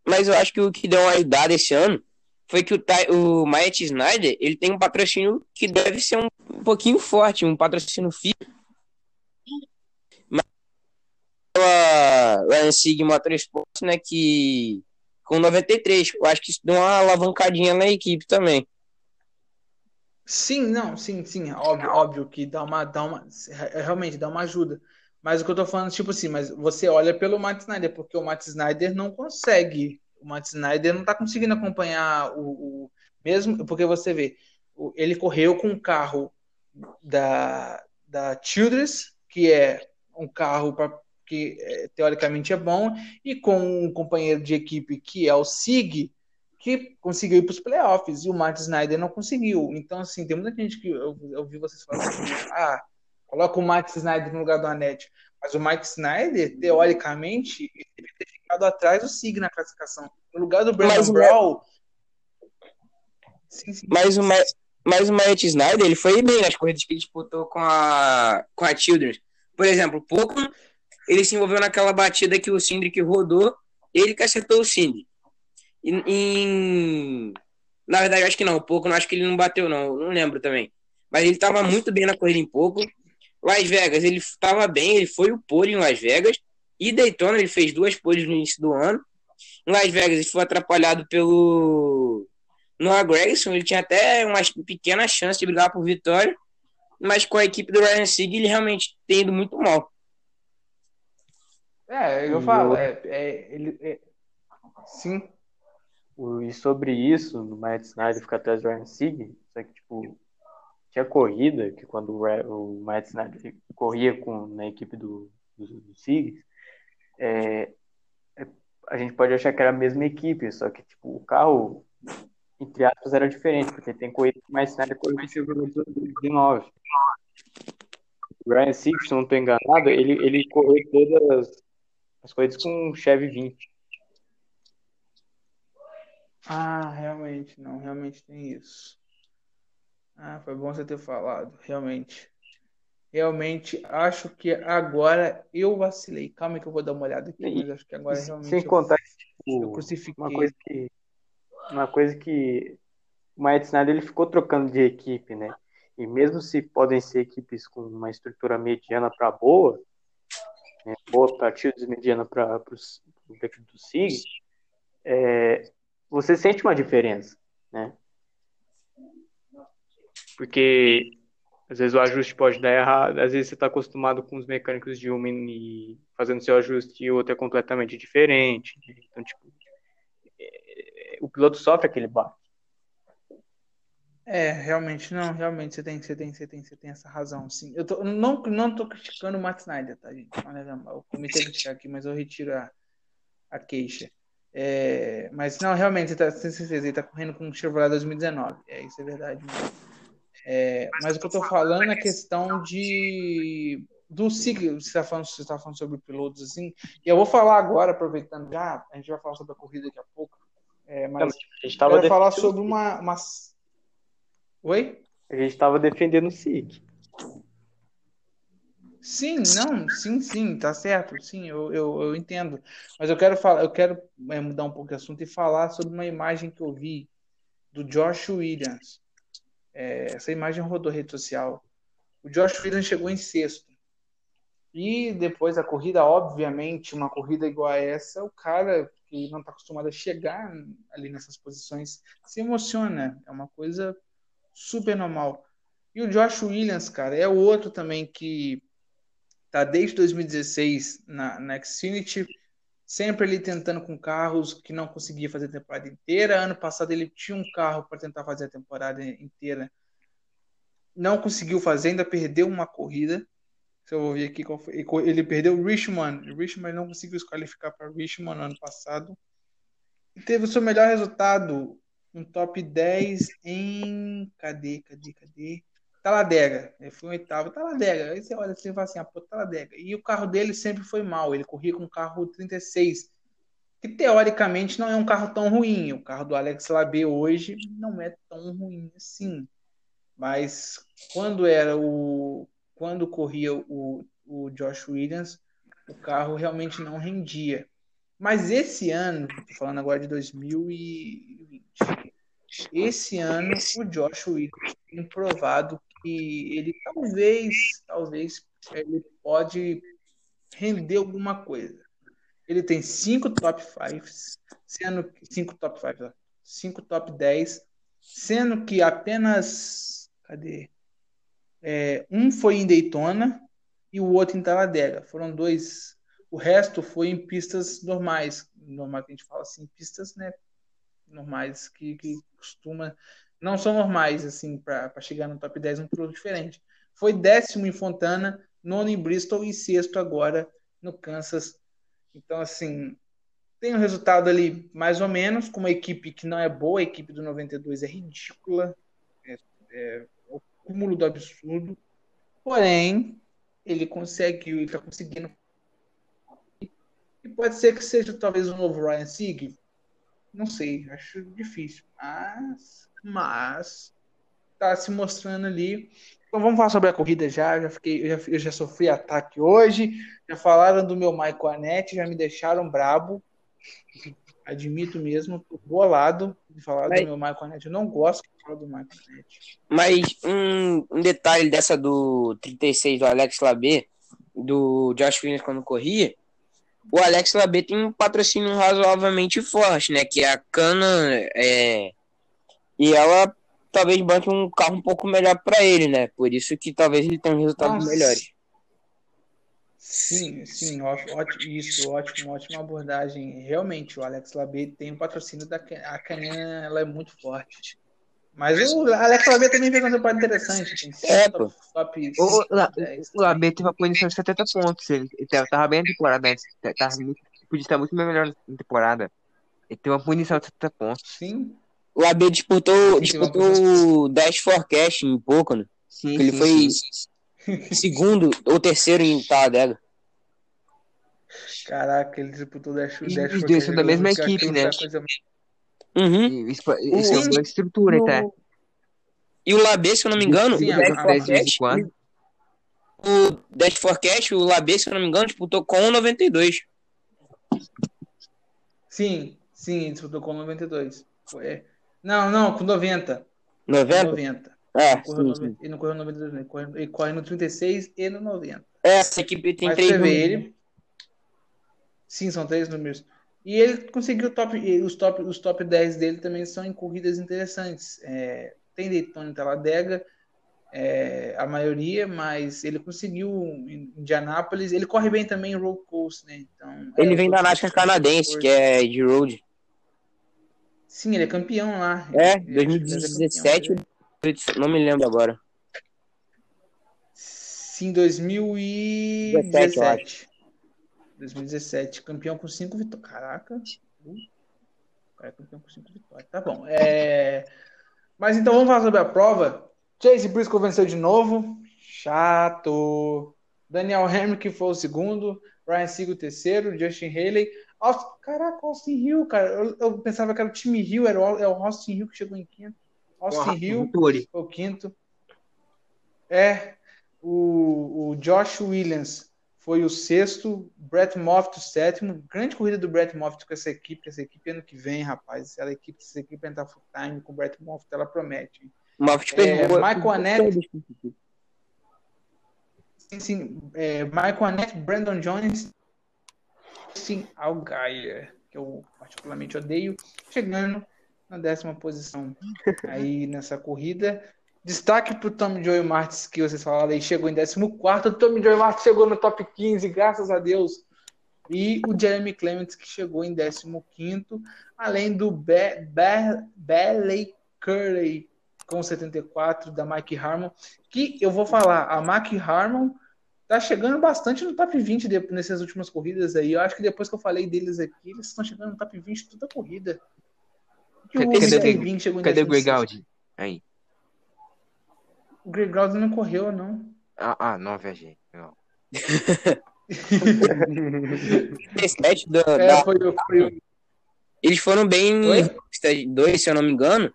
mas eu acho que o que deu uma ajudada esse ano foi que o, o Matt Snyder ele tem um patrocínio que deve ser um, um pouquinho forte, um patrocínio firme. Mas a Ryan Sig Motorsports, né, que com 93, eu acho que isso deu uma alavancadinha na equipe também. sim, não, sim, sim, óbvio, óbvio que dá uma, dá uma, realmente dá uma ajuda. Mas o que eu tô falando, tipo assim, mas você olha pelo Matt Snyder, porque o Matt Snyder não consegue. O Matt Snyder não tá conseguindo acompanhar o, o mesmo, porque você vê, ele correu com um carro da, da Childress, que é um carro pra, que é, teoricamente é bom, e com um companheiro de equipe que é o Sig, que conseguiu ir para os playoffs, e o Matt Snyder não conseguiu. Então, assim, tem muita gente que eu, eu ouvi vocês falando assim, ah, coloca o Matt Snyder no lugar do Anete. Mas o Matt Snyder, teoricamente, ele ter ficado atrás do Sig na classificação. No lugar do Brandon Mas o- Brown. Sim, sim. Mas o, mas o Matt Snyder, ele foi bem nas corridas que ele disputou com a, com a Childress. Por exemplo, pouco ele se envolveu naquela batida que o Cindric rodou, ele que acertou o Cindric. Em, Na verdade, acho que não, pouco, não acho que ele não bateu, não, não lembro também. Mas ele estava muito bem na corrida em pouco. Las Vegas, ele estava bem, ele foi o pole em Las Vegas. E Daytona, ele fez duas poles no início do ano. Em Las Vegas, ele foi atrapalhado pelo Noah Gregson, ele tinha até uma pequena chance de brigar por vitória, mas com a equipe do Ryan Sieg ele realmente tem ido muito mal. É, eu falo, é, é, ele, é- sim, E sobre isso, no Matt Snyder ficar atrás do Ryan Sieg, só que, tipo, tinha corrida, que quando o, o Matt Snyder corria com, na equipe do, do, do Sig, é, é, a gente pode achar que era a mesma equipe, só que tipo, o carro, entre aspas, era diferente, porque tem corrida que o Matt Snyder correu com o Chevrolet 2019. O Ryan Sieg, se não estou enganado, ele, ele correu todas as corridas com Chevy 20. Ah, realmente, não, realmente tem isso. Ah, foi bom você ter falado, realmente. Realmente, acho que agora eu vacilei. Calma que eu vou dar uma olhada aqui, mas acho que agora realmente Sem eu, contar que, eu tipo, crucifiquei. uma coisa que uma coisa que o Matt Snyder ele ficou trocando de equipe, né? E mesmo se podem ser equipes com uma estrutura mediana para boa, né? boa para mediana para o equipe do SIG, é, você sente uma diferença, né? Porque às vezes o ajuste pode dar errado, às vezes você está acostumado com os mecânicos de uma e fazendo seu ajuste e outro é completamente diferente. né? Então, tipo, o piloto sofre aquele baque. É, realmente, não, realmente você tem, você tem, você tem, você tem essa razão, sim. Eu tô, não, não tô criticando o Matt Snyder, tá, gente? Eu comecei a criticar aqui, mas eu retiro a, a queixa. É, mas não, realmente, você tá, sem certeza, ele tá correndo com o Chevrolet 2019. É, isso é verdade mesmo. É, mas o que eu tô falando é a questão de do ciclo, você está falando, você tá falando sobre pilotos assim, e eu vou falar agora, aproveitando já, a gente vai falar sobre a corrida daqui a pouco, é, mas A gente eu estava quero falar sobre uma, uma... Oi? a gente estava defendendo o SIG. Sim, não, sim, sim, tá certo, sim, eu, eu, eu entendo. Mas eu quero falar, eu quero é, mudar um pouco de assunto e falar sobre uma imagem que eu vi do Josh Williams. É, essa imagem rodou rede social. O Josh Williams chegou em sexto. E depois a corrida, obviamente, uma corrida igual a essa, o cara que não está acostumado a chegar ali nessas posições se emociona. É uma coisa super normal. E o Josh Williams, cara, é o outro também que tá desde 2016 na, na Xfinity, sempre ele tentando com carros que não conseguia fazer a temporada inteira. Ano passado ele tinha um carro para tentar fazer a temporada inteira, não conseguiu fazer, ainda perdeu uma corrida. Se eu vou ver aqui. Ele perdeu Richmond. Richmond não conseguiu se qualificar para Richmond no ano passado. E teve o seu melhor resultado, um top 10 em. Cadê, cadê, cadê? Taladega. Ele foi um oitavo. Taladega. Aí você olha assim e fala assim, ah, pô, Taladega. E o carro dele sempre foi mal. Ele corria com o carro 36, que teoricamente não é um carro tão ruim. O carro do Alex Labé hoje não é tão ruim assim. Mas quando era o. Quando corria o, o Josh Williams, o carro realmente não rendia. Mas esse ano, falando agora de 2020, esse ano o Josh Williams tem provado que ele talvez, talvez, ele pode render alguma coisa. Ele tem cinco top 5, sendo cinco top 5, cinco top 10, sendo que apenas cadê? É, um foi em Daytona e o outro em Talladega. Foram dois. O resto foi em pistas normais, normal que a gente fala assim, pistas, né, normais que, que costuma não são normais assim para chegar no top 10 um piloto diferente. Foi décimo em Fontana, nono em Bristol e sexto agora no Kansas. Então assim, tem um resultado ali mais ou menos com uma equipe que não é boa, a equipe do 92 é ridícula, é, é cúmulo do absurdo. Porém, ele consegue, ele está conseguindo. E pode ser que seja talvez um novo Ryan Sieg. Não sei, acho difícil. Mas, mas tá se mostrando ali. Então vamos falar sobre a corrida já. Já fiquei, eu já, eu já sofri ataque hoje. Já falaram do meu Michael Anete, já me deixaram brabo. Admito mesmo, tô bolado de falar Mas- do meu Michael Anete. Eu não gosto de falar do Michael Anete. Mas um, um detalhe dessa do 36 do Alex Labé, do Josh Williams quando corria, o Alex Labé tem um patrocínio razoavelmente forte, né? Que é a Cana, é, e ela talvez banque um carro um pouco melhor para ele, né? Por isso que talvez ele tenha um resultado Nossa. Sim, sim, ótimo, ótimo, isso, ótimo, ótima abordagem. Realmente, o Alex Labé tem o patrocínio da a Canon, ela é muito forte, Mas o Alex Labia também fez uma temporada interessante. Tem É, top, top O, La- 10. o Labê teve uma punição de 70 pontos. Ele, ele tava, tava bem na temporada antes. tá- Tava muito, podia estar muito melhor na temporada. Ele teve uma punição de 70 pontos. Sim. O AB disputou, disputou o Dash Forecast em pouco, né? Sim, Ele sim, foi sim. Segundo ou terceiro em Talladega. Caraca, ele disputou o Dash, E Dash os for dois são da mesma equipe, aquilo né? coisa- Uhum. Isso, isso é O- uma estrutura, tá? E o Labê, se eu não me engano, Sim, o Dash a- a- de vez em Forecast, quando. o Forecast, o Labê, se eu não me engano, disputou com 1,92. Sim, sim, ele disputou com 92. Foi- Não, não, com 90. Com 90? 90. É, Ele, correu sim, no- ele não correu no 92, não. Ele corre, ele corre no 36 e no 90. Essa equipe tem Mas três números. ele. Sim, são três números. E ele conseguiu top, os top, os top 10 dele também são em corridas interessantes. É, tem Daytona e Talladega, é, a maioria, mas ele conseguiu em Indianápolis. Ele corre bem também em Road Course, né? Então, Ele é, vem da NASCAR Course, canadense, que é de road. Sim, ele é campeão lá. É, Ele- ele acho que ele é 2017, campeão, né? Não me lembro agora. Sim, 2017. 2017. Campeão com cinco vitórias. Caraca. O cara é campeão com cinco vitórias. Tá bom. É... Mas então vamos falar sobre a prova. Chase Briscoe venceu de novo. Chato. Daniel Hamrick foi o segundo. Ryan Siegel o terceiro. Justin Haley. Austin... Caraca, Austin Hill, cara. Eu, eu pensava que era o time Hill, era o, é o Austin Hill que chegou em quinto. Austin Hill foi o quinto. É, o, o Josh Williams foi o sexto, Brett Moffitt o sétimo. Grande corrida do Brett Moffitt com essa equipe, essa equipe ano que vem, rapaz. Essa equipe, essa equipe entrar full time com o Brett Moffitt, ela promete. hein? Moffitt É, boa- Michael Annette. Sim, sim. É, Michael Annette, Brandon Jones, sim, Algaia, que eu particularmente odeio, chegando na décima posição aí nessa corrida. Destaque para o Tommy Joy Martins, que vocês falaram aí, chegou em 14. O Tommy Joy Martins chegou no top 15, graças a Deus. E o Jeremy Clements, que chegou em 15, além do Be Be Curley, com 74, da Mike Harmon, que eu vou falar, a Mike Harmon tá chegando bastante no top 20 de- nessas últimas corridas aí. Eu acho que depois que eu falei deles aqui, eles estão chegando no top 20 toda corrida. Que o Cadê- Bean chegou em Cadê o 16. Gregaldi? Aí. O Greg Gaudy não correu, não. Ah, ah, não, viajei. Não. 17 da, [LAUGHS] É, da- foi, foi Eles foram bem Oi? 2, se eu não me engano.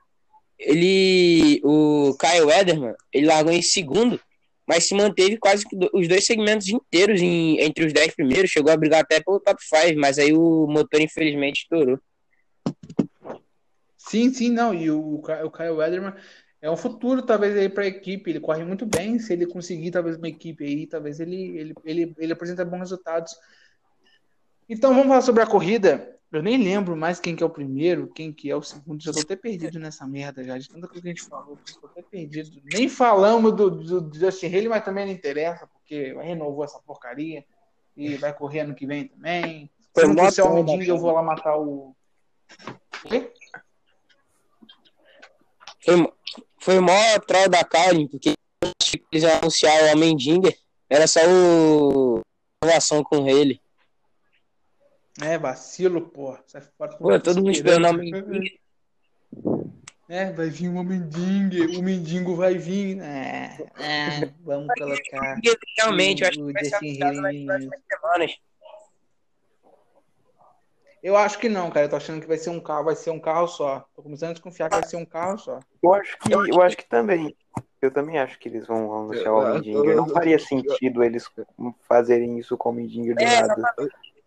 Ele, o Kyle Ederman, ele largou em segundo, mas se manteve quase os dois segmentos inteiros em- entre os 10 primeiros, chegou a brigar até pelo top 5, mas aí o motor infelizmente estourou. Sim, sim, não. E o, o Kyle Wederman é um futuro, talvez, aí para a equipe. Ele corre muito bem. Se ele conseguir, talvez, uma equipe aí, talvez ele, ele, ele, ele apresenta bons resultados. Então, vamos falar sobre a corrida. Eu nem lembro mais quem que é o primeiro, quem que é o segundo. Já tô até perdido nessa merda já, de tanta coisa que a gente falou. Tô até perdido. Nem falamos do, do, do Justin Haley, mas também não interessa, porque renovou essa porcaria. E vai correr ano que vem também. Se não fosse o Homem eu vou lá matar o... Oi? Foi, foi o maior troll da Carlin, porque eles iam anunciar o Homem-Dinger, era só o inovação com ele. É, vacilo, pô. Sai fora. Pô, todo mundo esperando o Homem-Dinger. É, vai vir o Mendigo, o Mendigo vai vir. É, é, vamos colocar. Realmente, eu acho o que vai ser semanas. Eu acho que não, cara. Eu tô achando que vai ser um carro, vai ser um carro só. Tô começando a desconfiar que vai ser um carro só. Eu acho que, eu acho que também. Eu também acho que eles vão anunciar o Eu- Homem-Dinger. Não eu- faria eu- sentido eles fazerem isso com o Homem-Dinger do É, nada.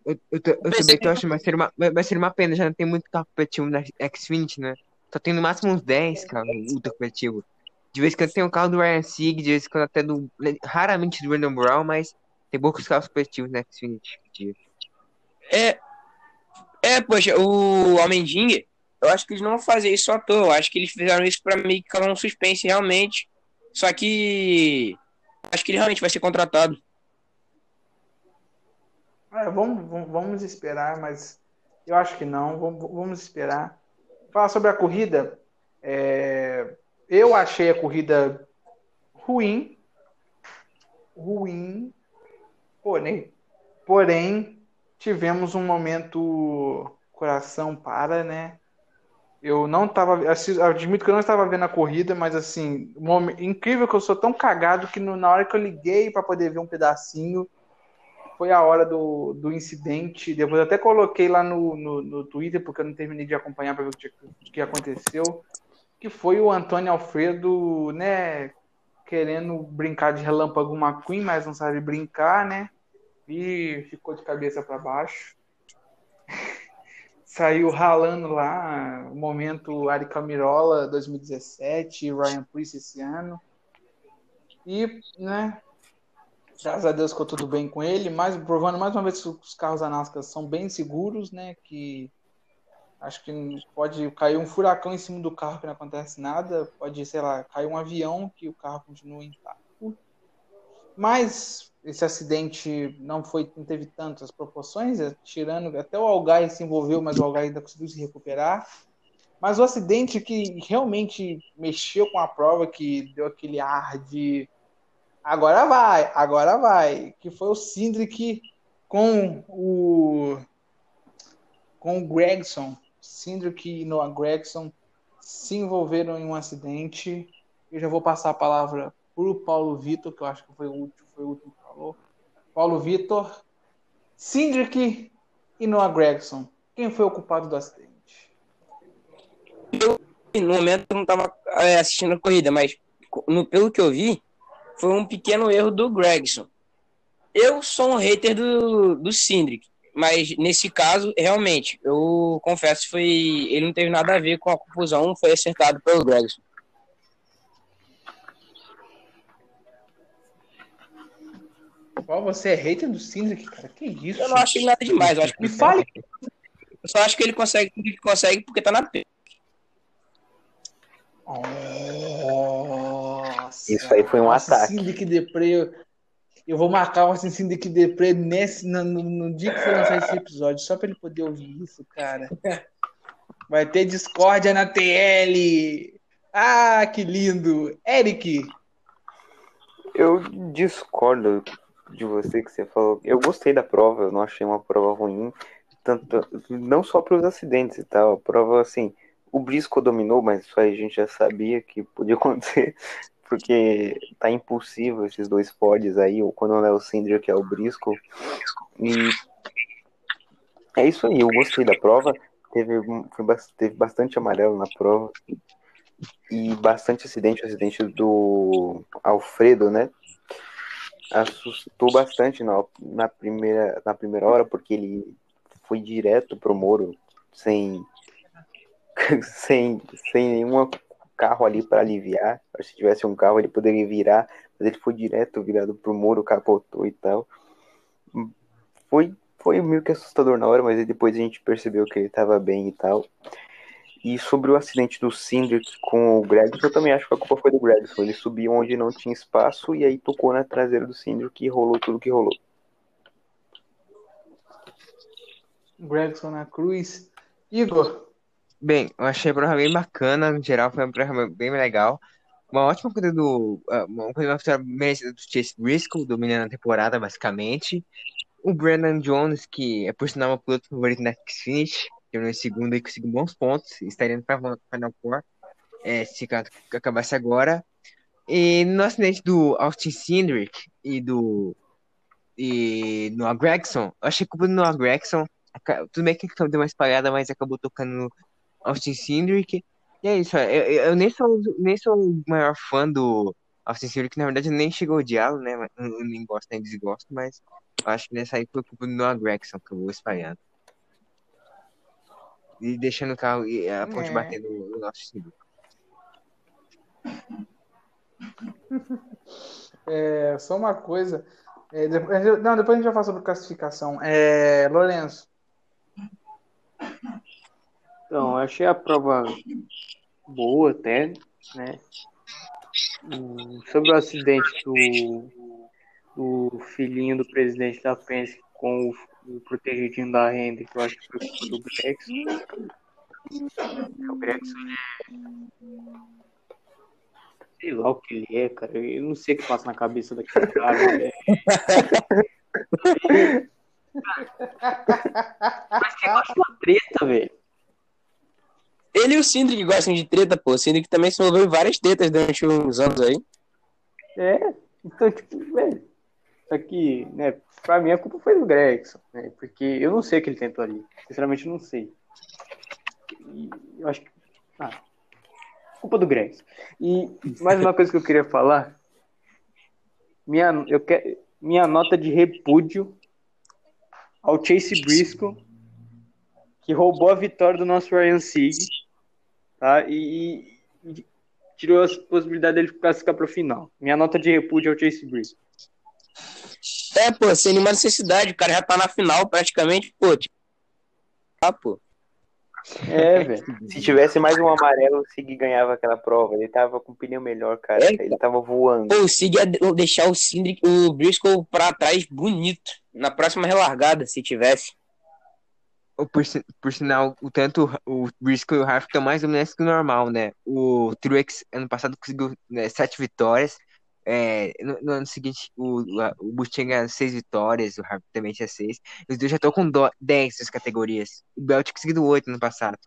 Eu, eu, tô- eu também tô achando, mas seria, uma, vai ser uma pena, já não tem muito carro competitivo na X20, né? Só tem no máximo uns 10 carros ultra competitivo. De vez em quando tem um carro do Ryan Sieg, de vez em quando até do. Raramente do Brandon Brown, mas tem poucos carros competitivos na X20. É, é, poxa, o Homem-Dinger, eu acho que eles não vão fazer isso à toa. Eu acho que eles fizeram isso pra meio que causar um suspense realmente. Só que acho que ele realmente vai ser contratado. É, vamos, vamos, vamos esperar, mas eu acho que não. Vamos, vamos esperar. Falar sobre a corrida. é, eu achei a corrida ruim, ruim, porém, porém tivemos um momento coração para, né? Eu não tava, assi- admito que eu não estava vendo a corrida, mas assim, incrível que eu sou tão cagado que no- na hora que eu liguei para poder ver um pedacinho, foi a hora do, do incidente. Depois até coloquei lá no, no, no Twitter, porque eu não terminei de acompanhar para ver o que, o que aconteceu. Que foi o Antônio Alfredo, né, querendo brincar de relâmpago McQueen, mas não sabe brincar, né? E ficou de cabeça para baixo. [LAUGHS] Saiu ralando lá, o momento Ari Camirola 2017, Ryan Priest esse ano. E, né, graças a Deus ficou tudo bem com ele, mas provando mais uma vez que os carros da NASCAR são bem seguros, né, que acho que pode cair um furacão em cima do carro que não acontece nada, pode, sei lá, cair um avião que o carro continua intacto. Mas esse acidente não foi não teve tantas proporções, é, tirando até o Algai se envolveu, mas o Algai ainda conseguiu se recuperar. Mas o acidente que realmente mexeu com a prova, que deu aquele ar de agora vai, agora vai, que foi o Cindric com o com o Gregson, Cindric e Noah Gregson se envolveram em um acidente. Eu já vou passar a palavra o Paulo Vitor, que eu acho que foi o último, foi o último que falou. Paulo Vitor, Cindric e Noah Gregson. Quem foi o culpado do acidente? No momento eu não estava assistindo a corrida, mas no, pelo que eu vi, foi um pequeno erro do Gregson. Eu sou um hater do, do Cindric, mas nesse caso, realmente, eu confesso foi, ele não teve nada a ver com a confusão, foi acertado pelo Gregson. Qual você é hater do Cindric, cara? Que isso? Eu não acho nada demais, eu acho que Me fale. Eu só acho que ele consegue que consegue porque tá na P. Nossa. Isso aí foi um Nossa, ataque. Syndic Deprê. eu- Eu vou marcar o Syndic Deprê nesse, no, no, no dia que for lançar esse episódio, só pra ele poder ouvir isso, cara. Vai ter discórdia na TL. Ah, que lindo. Eric, Eu discordo de você que você falou. Eu gostei da prova, eu não achei uma prova ruim. Tanto, não só para os acidentes e tal. A prova, assim, o Briscoe dominou, mas isso aí a gente já sabia que podia [LAUGHS] acontecer. Porque tá impulsivo esses dois pods aí, ou quando não é o Cinder, que é o Briscoe. E é isso aí, eu gostei da prova. Teve, teve bastante amarelo na prova. E bastante acidente, o acidente do Alfredo, né? Assustou bastante na, na, primeira, na primeira hora, porque ele foi direto pro Moro, sem, [LAUGHS] sem, sem nenhum carro ali para aliviar. Se tivesse um carro ele poderia virar, mas ele foi direto virado pro Moro, capotou e tal. Foi, foi meio que assustador na hora, mas depois a gente percebeu que ele tava bem e tal. E sobre o acidente do Cindric com o Gregson, eu também acho que a culpa foi do Gregson. Ele subiu onde não tinha espaço e aí tocou na traseira do Cindric e rolou tudo que rolou. Gregson na cruz. Igor, Bem, eu achei a prova bem bacana, no geral foi uma prova bem legal. Uma ótima corrida do. ah, Uma corrida merecida do Chase Briscoe, dominando a temporada, basicamente. O Brandon Jones, que é por sinal meu piloto favorito na Xfinity, terminou em segundo e conseguiu bons pontos, estaria no Final Four, é, se ca- acabasse agora. E no acidente do Austin Cindric e do. E no Gregson, eu achei culpa do Noah Gregson. Tudo bem que deu uma espalhada, mas acabou tocando no Austin Cindric. E é isso, eu, eu- eu nem sou, nem sou o maior fã do Austin Cindric, na verdade nem chegou a odiá-lo, né? Eu nem gosto nem desgosto, mas acho que nessa aí foi culpa do Noah Gregson que eu vou espalhando. E deixando o carro e a ponte É. bater no, no Austin [LAUGHS] Cindric. é, só uma coisa. É, depois, não, depois a gente vai falar sobre classificação. É, Lourenço, Então, eu achei a prova boa até, né? Sobre o acidente do, do filhinho do presidente da Penske com o, o protegidinho da renda, que eu acho que foi do Gregson. O Gregson, sei lá o que ele é, cara. Eu não sei o que passa na cabeça daquele cara. é. Mas que gosta de uma treta, velho. Ele e o Sindri que gostam de treta, pô. O Sindri que também se envolveu em várias tretas durante uns anos aí. É, então, tipo, velho. Só que, né, pra mim a culpa foi do Gregson, né? Porque eu não sei o que ele tentou ali. Sinceramente, não sei. E eu acho que. Ah, culpa do Gregson. E mais uma coisa que eu queria falar. Minha, eu quero, minha nota de repúdio ao Chase Briscoe, que roubou a vitória do nosso Ryan Sieg, tá? E, e tirou as possibilidades dele classificar para o final. Minha nota de repúdio ao Chase Briscoe. É, pô, sem nenhuma necessidade. O cara já tá na final praticamente, pô. Tipo... Ah, pô. É, velho. Se tivesse mais um amarelo, o Sig ganhava aquela prova. Ele tava com o pneu melhor, cara. É, Ele tava voando. Pô, o Sig ia de- deixar o Sindri, o Briscoe pra trás bonito. Na próxima relargada, se tivesse. Por, por sinal, o tanto o Briscoe e o Harvick estão mais dominantes que o normal, né? O Truex ano passado conseguiu né, sete vitórias. É, no, no ano seguinte, o, o Bush tinha seis vitórias, o Harvick também tinha seis. Os dois já estão com do, dez nessas categorias. O Bell tinha conseguido oito no passado.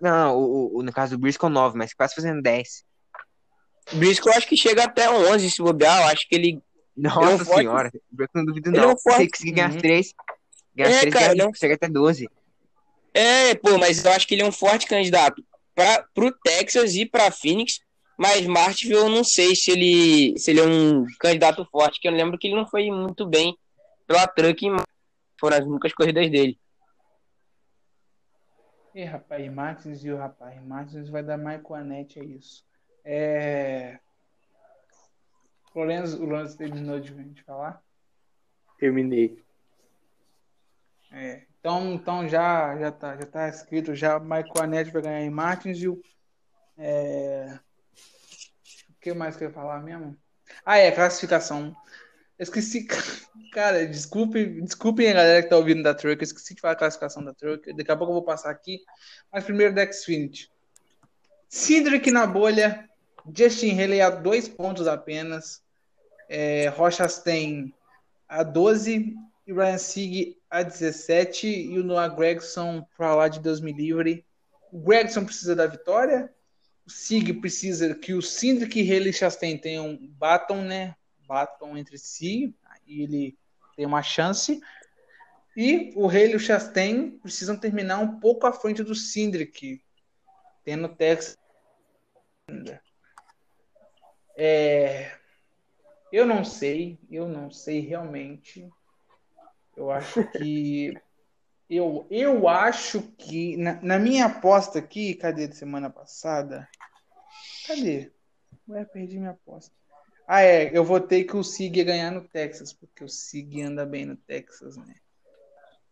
Não, o, o- no caso do Briscoe, nove, mas quase fazendo dez. O Briscoe eu acho que chega até 11 se bobear. Eu acho que ele. Nossa forte. senhora, Briscoe não duvido Ele é não. um forte. Se ele conseguir ganhar Uhum. três, ganhar É, três, cara, ganha- ele um- chega até doze. É, pô, mas eu acho que ele é um forte candidato pra, pro Texas e pra Phoenix. Mas Martinsville eu não sei se ele, se ele é um candidato forte, que eu lembro que ele não foi muito bem pela Truck em foram as únicas corridas dele. Ih, rapaz, Martins e o rapaz. Martins vai dar Michael Anete, é isso. É... O Lorenzo, o Lorenzo terminou de, de falar? Terminei. É. Então, então já, já, tá, já tá escrito, já Michael Anete vai ganhar em Martinsville. É... O que mais que eu ia falar mesmo? Ah, é, classificação. Eu esqueci, [LAUGHS] cara, desculpe, desculpem a galera que tá ouvindo da Truck, eu esqueci de falar a classificação da Truck. Daqui a pouco eu vou passar aqui. Mas primeiro da Xfinity. Na bolha, Justin Haley a dois pontos apenas, é, Rochas tem a 12 e Ryan Sieg a 17 e o Noah Gregson para lá de Deus me livre. O Gregson precisa da vitória, o Sig precisa que o Cindric e Haley Chastain tenham batam, né? Batam entre si e ele tem uma chance. E o Haley e o Chastain precisam terminar um pouco à frente do Cindric, tendo Texas. É, eu não sei, eu não sei realmente. Eu acho que eu, eu acho que na, na minha aposta aqui, cadê de semana passada? Cadê? Ué, perdi minha aposta. Ah, é, eu votei que o Sig ia ganhar no Texas, porque o Sig anda bem no Texas, né?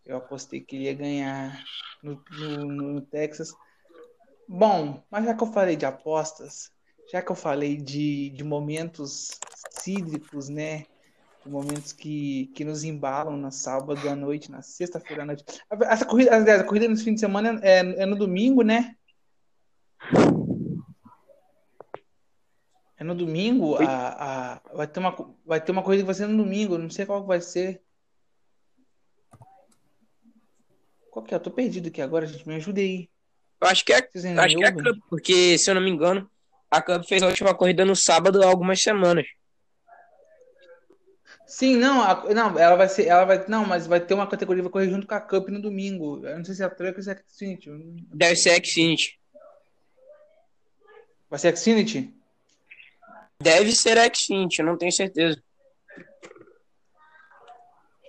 Eu apostei que ele ia ganhar no, no, no Texas. Bom, mas já que eu falei de apostas, já que eu falei de, de momentos cídricos, né? Momentos que, que nos embalam na sábado à noite, na sexta-feira à noite. Essa corrida, aliás, a corrida nesse fim de semana é, é no domingo, né? É no domingo, a, a, vai, ter uma, vai ter uma corrida que vai ser no domingo, não sei qual vai ser. Qual que é? Eu tô perdido aqui agora, gente, me ajude aí. Eu acho que é, acho que é a? Cup, porque, se eu não me engano, a Cup fez a última corrida no sábado há algumas semanas. Sim, não, a- não, ela vai ser, ela vai, não, mas vai ter uma categoria vai correr junto com a Cup no domingo. Eu não sei se é a Truck ou se é a Xfinity. Deve ser a Xfinity. Vai ser a Xfinity? Deve ser a Xfinity, eu não tenho certeza.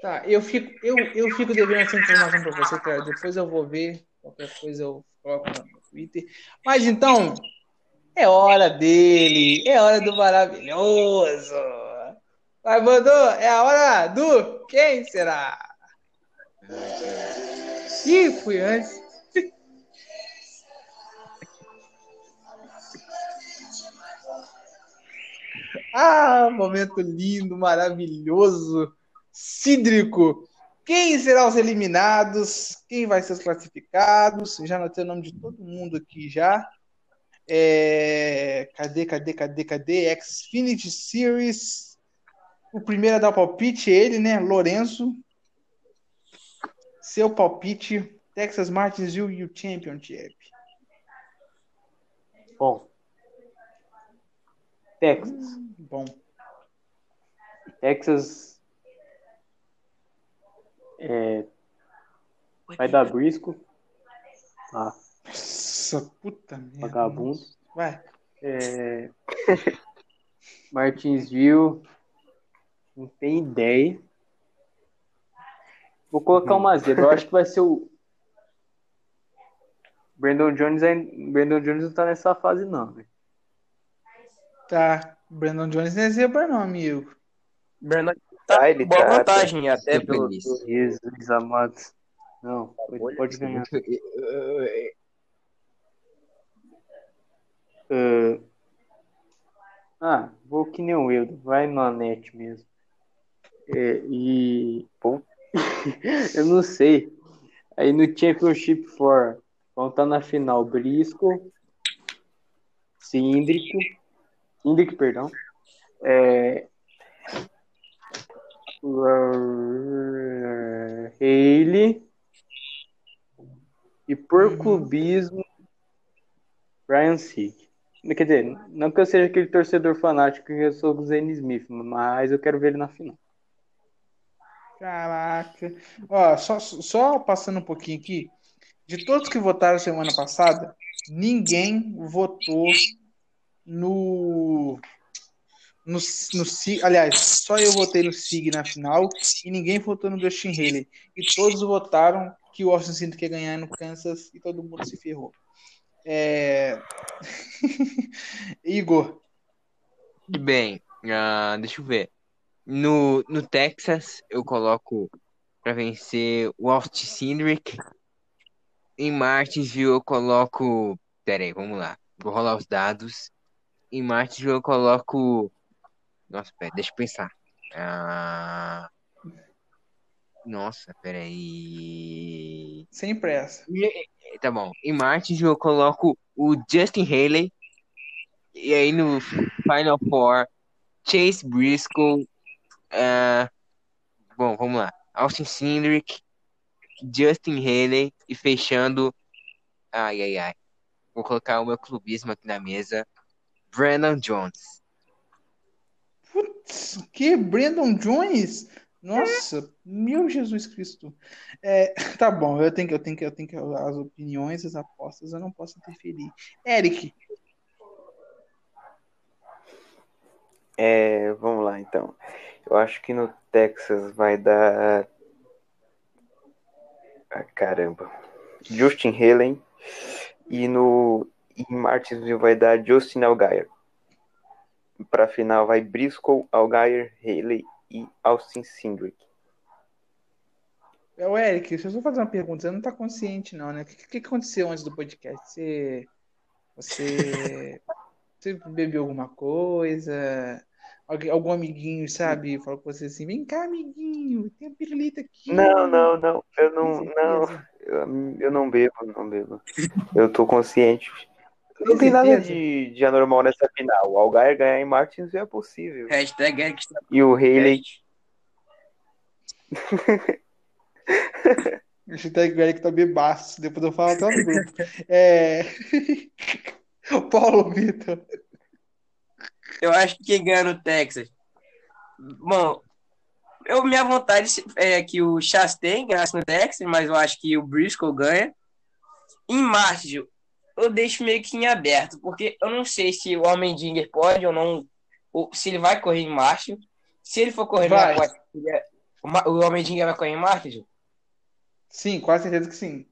Tá, eu fico, eu, eu fico devendo essa informação pra você, cara. Depois eu vou ver. Qualquer coisa eu coloco no Twitter. Mas então, é hora dele. É hora do maravilhoso. Vai, Bandô, é a hora do quem será? Ih, fui antes. [LAUGHS] Ah, momento lindo, maravilhoso, cídrico. Quem serão os eliminados? Quem vai ser os classificados? Já anotei o nome de todo mundo aqui já. É, Cadê, cadê, cadê, cadê? Xfinity Series. O primeiro a dar o palpite, ele, né? Lourenço. Seu palpite, Texas Martinsville U Championship. Bom. Texas. Bom. Texas. É, vai dar brisco. Ah, Nossa, puta merda. vagabundo. Vai. É... [LAUGHS] Martinsville. Não tem ideia. Vou colocar uma zebra. Eu acho que vai ser o. Brandon Jones, é... Brandon Jones não tá nessa fase, não. velho. Tá. Brandon Jones não é zebra, não, amigo. Bernard Tá, tá ele boa tá- vantagem até Fico pelo. Jesus amado. Não, ele pode ganhar. [LAUGHS] Ah, Ah, vou que nem o Eudo, vai no Anete mesmo. É, e. Pô, [LAUGHS] eu não sei. Aí no Championship 4, vão estar na final Briscoe, Síndrico, Síndrico, perdão. É, Haley e por clubismo Brian Sick. Quer dizer, não que eu seja aquele torcedor fanático que eu sou do Zane Smith, mas eu quero ver ele na final. Caraca. Ó, só, só passando um pouquinho aqui. De todos que votaram semana passada, ninguém votou no. No, no aliás, só eu votei no Sig na final e ninguém votou no Dustin Haley. E todos votaram que o Austin Cindric ia ganhar no Kansas e todo mundo se ferrou. É... [LAUGHS] Igor, Bem, ah, deixa eu ver. No, no Texas, eu coloco pra vencer o Austin Cindric. Em Martinsville, eu coloco. Pera aí, vamos lá. Vou rolar os dados. Em Martinsville, eu coloco. Nossa, pera, deixa eu pensar. Ah... Nossa, pera aí. sem pressa. Tá bom. Em Martinsville, eu coloco o Justin Haley. E aí no Final Four, Chase Briscoe. Ah, bom, vamos lá. Austin Cindric, Justin Haley e fechando. Ai, ai, ai. Vou colocar o meu clubismo aqui na mesa. Brandon Jones. Putz, que Brandon Jones? Nossa, meu Jesus Cristo. É, [LAUGHS] tá bom, eu tenho que, eu tenho que, eu tenho que as opiniões, as apostas, eu não posso interferir. Eric, É, vamos lá então. Eu acho que no Texas vai dar. Ah, caramba. Justin Helen. E no em Martinsville vai dar Justin Algaier. Pra final vai Briscoe, Algaier, Haley e Austin Cindric. é o Eric, deixa eu só fazer uma pergunta. Você não tá consciente, não, né? O que, que aconteceu antes do podcast? Você, você, [LAUGHS] você bebeu alguma coisa? Alguém, algum amiguinho, sabe? Falou com você assim: vem cá, amiguinho, tem a pirulita aqui. Não, não, não. Eu não, não. Eu, eu não bebo, não bebo. Eu tô consciente. Não Tem tem nada de, de anormal nessa final. O Algaier ganhar em Martins é possível. Hashtag Eric está E o Haley. Hashtag [LAUGHS] Eric tá bebaço, depois eu falo até no grupo. É... [LAUGHS] Paulo Vitor. Eu acho que quem ganha no Texas. Bom, eu, minha vontade é que o Chastain ganhasse no Texas, mas eu acho que o Briscoe ganha. Em Martinsville, eu deixo meio que em aberto, porque eu não sei se o Almendinger pode ou não, ou se ele vai correr em Martinsville. Se ele for correr Vai. quarta, o Almendinger vai correr em Martinsville. Sim, quase certeza que sim.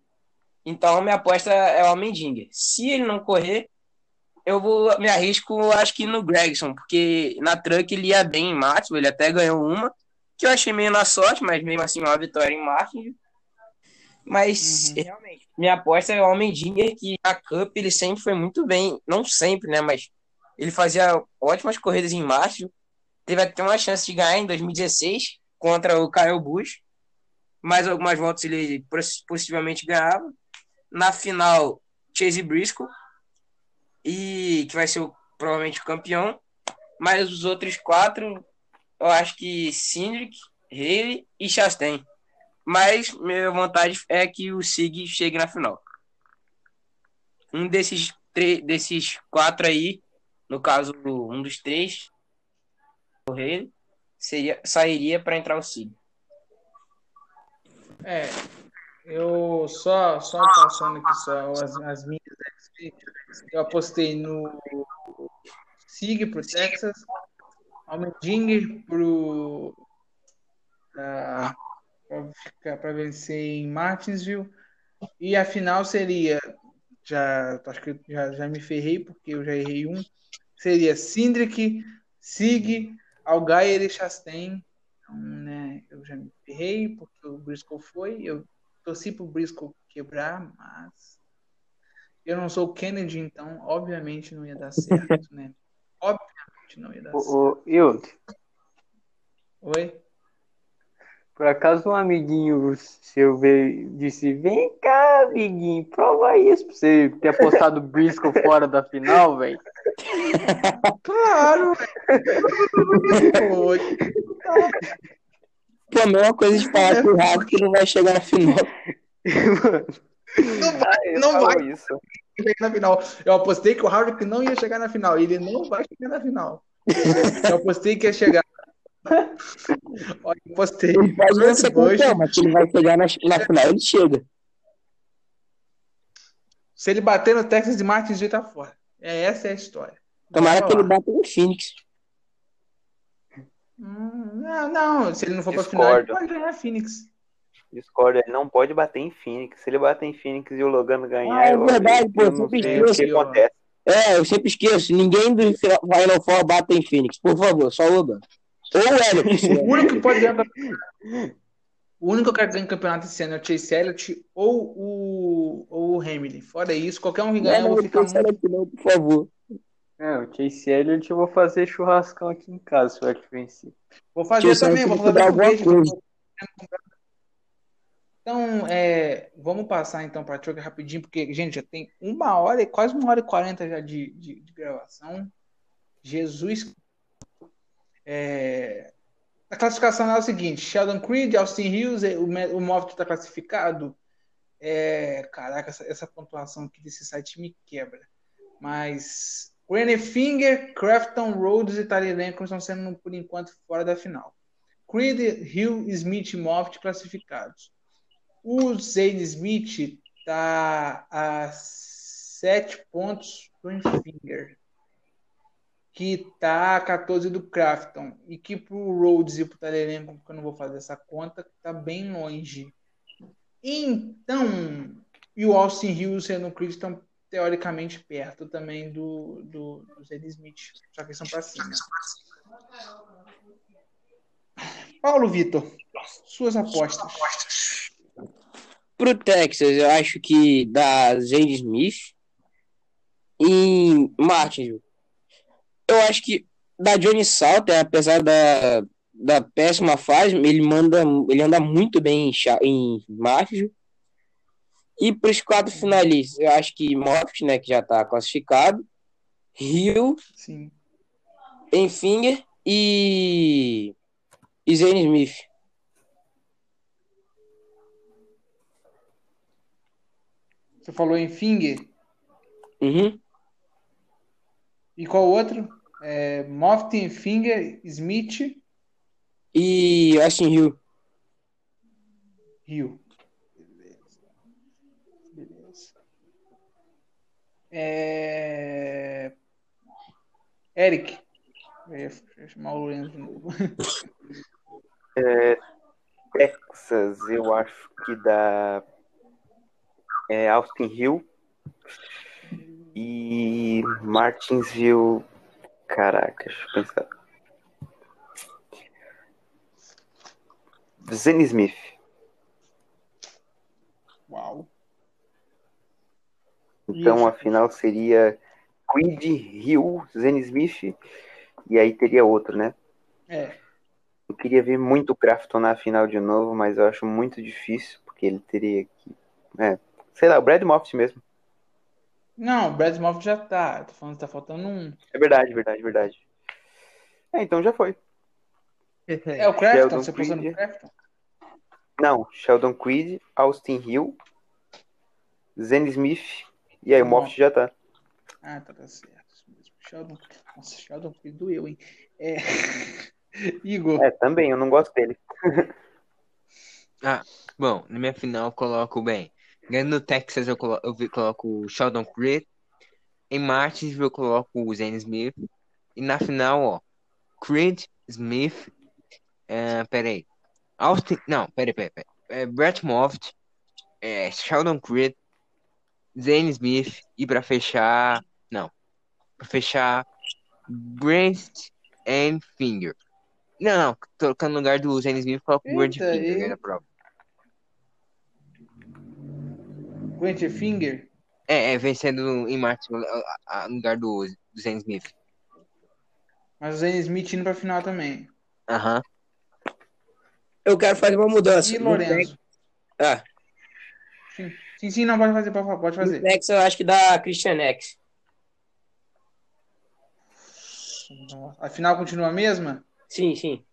Então, minha aposta é o Almendinger. Se ele não correr, eu vou me arrisco, acho que no Gregson, porque na truck ele ia bem em Martin, ele até ganhou uma, que eu achei meio na sorte, mas mesmo assim uma vitória em Martin. Mas Uhum. realmente, minha aposta é o Almendinger, que a Cup ele sempre foi muito bem, não sempre, né, mas ele fazia ótimas corridas em Martin. Teve até uma chance de ganhar em 2016 contra o Kyle Busch. Mais algumas voltas ele poss- possivelmente ganhava. Na final, Chase Briscoe. E que vai ser o- provavelmente o campeão. Mas os outros quatro, eu acho que Cindric, Haley e Chastain. Mas minha vontade é que o Sig chegue na final. Um desses, três, desses quatro aí, no caso, um dos três, o Haley, seria, sairia para entrar o Sig. É, eu só, só passando aqui só as, as minhas eu apostei no Sig pro Texas, Almendinger pro pra, ficar- pra vencer em Martinsville. E a final seria já acho que já, já me ferrei porque eu já errei um. Seria Cindric, Sig, Algair e Chastain então, né, eu já me ferrei porque o Briscoe foi. Eu torci pro Briscoe quebrar, mas eu não sou o Kennedy, então obviamente não ia dar certo, né? [LAUGHS] Obviamente não ia dar certo. O, o, Hilde, Oi? por acaso um amiguinho seu veio, disse: Vem cá, amiguinho, prova isso pra você ter apostado o Briscoe [LAUGHS] fora da final, velho. Claro! [LAUGHS] Pô, a mesma coisa de falar que o Rato não vai chegar na final. Não vai, não vai isso. chegar na final. Eu apostei que o Harvick não ia chegar na final. Ele não vai chegar na final. Eu apostei que ia chegar. [LAUGHS] Olha, eu apostei. Ele pode não ser campeão, mas se ele vai chegar na, na final, ele chega. Se ele bater no Texas de Martins, ele tá fora. É, essa é a história. Tomara que ele bata no Phoenix. Não, não, se ele não for pra final, ele Discordo. pode ganhar Phoenix. Discordo, ele não pode bater em Phoenix. Se ele bater em Phoenix e o Logan ganhar, Ah, é eu- verdade, eu pô, não sempre sei o que esqueço. acontece. É, eu sempre esqueço. Ninguém do Final Four bata em Phoenix. Por favor, só o Logan. Ou o. [LAUGHS] O único que pode ganhar. O único que quer ganhar campeonato esse ano é o Chase Elliott ou o, ou o Hamilton. Fora isso, qualquer um que ganhar, eu vou ficar não, muito. não, por favor. É, o Chase Elliott eu vou fazer churrascão aqui em casa se o Elliott vencer. Vou fazer Chase também, vou fazer um alguma beijo. Então, é, vamos passar então para a Choker rapidinho, porque, gente, já tem uma hora, e quase uma hora e quarenta já de, de, de gravação. Jesus. É, a classificação é o seguinte: Sheldon Creed, Austin Hills, o, o Moffitt está classificado. É, caraca, essa, essa pontuação aqui desse site me quebra. Mas Granny Finger, Crafton, Rhodes e Tyler Lincoln estão sendo, por enquanto, fora da final. Creed, Hill, Smith e Moffitt classificados. O Zane Smith está a sete pontos do Finger, que está a 14 do Crafton, e que para o Rhodes e para o Tyler porque eu não vou fazer essa conta, está bem longe. Então, e o Austin Hills e o estão teoricamente perto também do, do, do Smith, só que são para cima. Paulo Vitor, suas apostas. Pro Texas, eu acho que da Zane Smith e Martin. Eu acho que da Johnny Salter, apesar da, da péssima fase, ele manda, ele anda muito bem em, em Martin. E para os quatro finalistas, eu acho que Moffitt, né, que já está classificado, Hill, Sim. Enfinger e, e Zane Smith. Você falou em Finger. Uhum. E qual outro? É, Moffitt, Finger, Smith, E Austin Hill. Rio. É... Eric. Eu ia chamar o Lourenço de novo. Texas, eu acho que dá é, Austin Hill e Martinsville. Caraca, deixa eu pensar. Zane Smith. Uau. Então Isso. a final seria Creed, Hill, Zane Smith e aí teria outro, né? É. Eu queria ver muito o Crafton na final de novo, mas eu acho muito difícil, porque ele teria que. É, sei lá, o Brad Moffitt mesmo. Não, o Brad Moffitt já tá. Tô falando que tá faltando um. É verdade, verdade, verdade. É, então já foi. É o Crafton? Sheldon Você postou no. Crafton? Não, Sheldon Creed, Austin Hill, Zen Smith, e aí o Tá Moffat já tá. Ah, tá, tá certo. Isso mesmo. Sheldon. Nossa, Sheldon Creed doeu, hein? É. [LAUGHS] Igor. É, também, eu não gosto dele. [LAUGHS] Bom, na minha final eu coloco bem. Ganhando no Texas eu colo- eu vi- coloco o Sheldon Creed. Em Martins eu coloco o Zen Smith. E na final, ó, Creed, Smith. É, peraí. Austin. Não, peraí, peraí, peraí. É, Brett Moffitt. É, Sheldon Creed. Zane Smith. E pra fechar. Não. Pra fechar. Brent and Finger. Não, não. Colocando no lugar do Zane Smith, coloco o Brent Finger na prova. Quentin Finger. É, é vencendo em Martins no lugar do, do Zane Smith. Mas o Zane Smith indo pra final também. Aham. Eu quero fazer uma mudança. E Lourenço? Ah, Sim. Sim, sim, não, pode fazer, pode fazer. Nex eu acho que dá Christian X. A final continua a mesma? Sim, sim.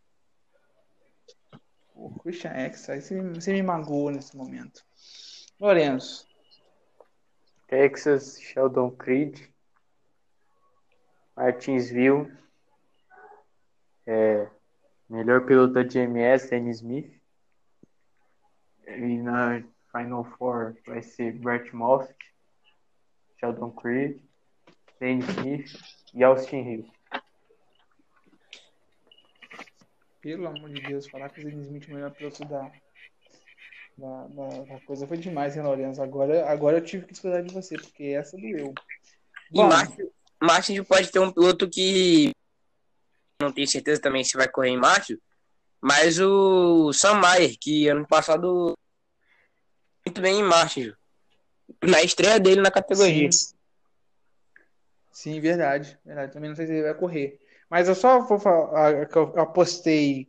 Pô, Christian X, aí você, você me magoou nesse momento. Lourenço. Texas, Sheldon Creed, Martinsville, é, melhor piloto de MS, Danny Smith. E na Final Four vai ser Brett Moffitt, Sheldon Creed, Danny Smith e Austin Hill. Pelo amor de Deus, falar que o Zane Smith é o melhor piloto da, da, da, da coisa foi demais, hein, Lourenço? Agora, agora eu tive que discordar de você, porque essa doeu. E Bom, Martin, Martin pode ter um piloto que não tenho certeza também se vai correr em março, mas o Sam Mayer, que ano passado muito bem em Martin, na estreia dele na categoria. Sim. Sim, verdade. Verdade. Também não sei se ele vai correr. Mas eu só vou falar que eu apostei.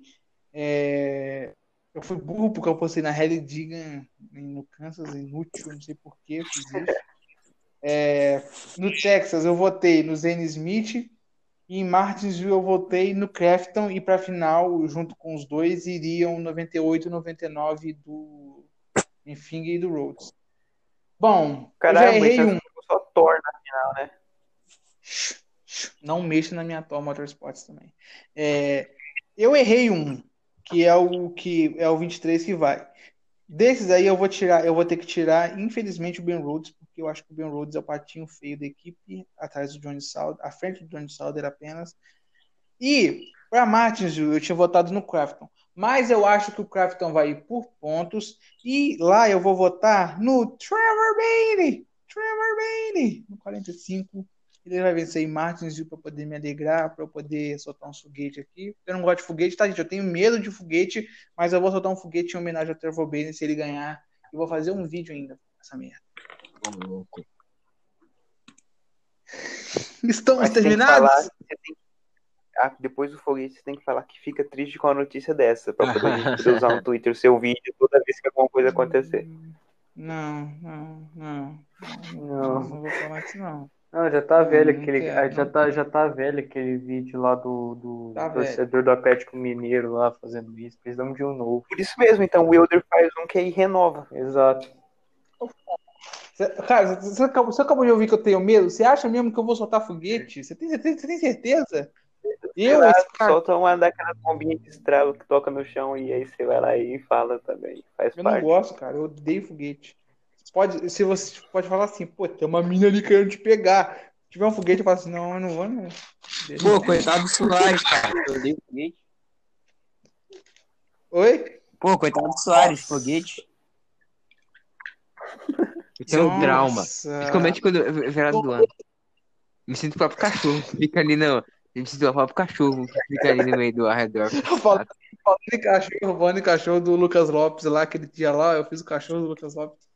é, Eu fui burro porque eu apostei na Halle Digan no Kansas, inútil, não sei por que eu fiz isso. É, No Texas eu votei no Zane Smith. E em Martinsville eu votei no Crafton. E para final, junto com os dois, iriam 98 e 99 do Enfinger e do Rhodes. Bom, eu Caramba, já errei um. só Thor na final, né? Não mexa na minha Thor Motorsports também. É, eu errei um, que é o que é o 23 que vai. Desses aí eu vou tirar, eu vou ter que tirar, infelizmente, o Ben Rhodes, porque eu acho que o Ben Rhodes é o patinho feio da equipe, atrás do Johnny Sauter, à frente do Johnny Sauter apenas. E para Martins, eu tinha votado no Crafton, mas eu acho que o Crafton vai ir por pontos e lá eu vou votar no Trevor Bailey, Trevor Bailey, no 45. Ele vai vencer em Martinsville para poder me alegrar, para eu poder soltar um foguete aqui. Eu não gosto de foguete, tá, gente? Eu tenho medo de foguete, mas eu vou soltar um foguete em homenagem ao Trevor Bailey se ele ganhar. E vou fazer um vídeo ainda com essa merda. Ô, louco. Estamos Mas tem que terminados? falar, você tem que- ah, depois do foguete, você tem que falar que fica triste com a notícia dessa, pra poder, [LAUGHS] poder usar no Twitter o seu vídeo toda vez que alguma coisa acontecer. Não, não, não. Não, Não, vou falar isso, não. não já tá velho não aquele, quero, já não. tá, já tá velho aquele vídeo lá do, do Tá velho. torcedor do Atlético Mineiro lá fazendo isso. Precisamos de um novo. Por isso mesmo, então o Wilder faz um que aí renova. Exato. Cara, você você acabou, você acabou de ouvir que eu tenho medo? Você acha mesmo que eu vou soltar foguete? Você tem, certeza- você tem certeza? Eu, lá, cara, solta uma daquelas bombinhas de estrela que toca no chão e aí você vai lá e fala também. Faz eu não parte. gosto, cara. Eu odeio foguete. Pode, se você pode falar assim, pô, tem uma mina ali querendo te pegar. Se tiver um foguete, eu falo assim, não, eu não vou, não. Deixa. Pô, coitado do Soares, cara. Eu odeio foguete. Oi? Pô, coitado do Soares, foguete. Eu tenho um trauma. Principalmente quando é virado do ano. Me sinto o próprio cachorro. que Fica ali, não. Eu me sinto o próprio cachorro que fica ali no meio do arredor. [LAUGHS] Falando, em cachorro, falando em cachorro do Lucas Lopes lá, aquele dia lá, eu fiz o cachorro do Lucas Lopes.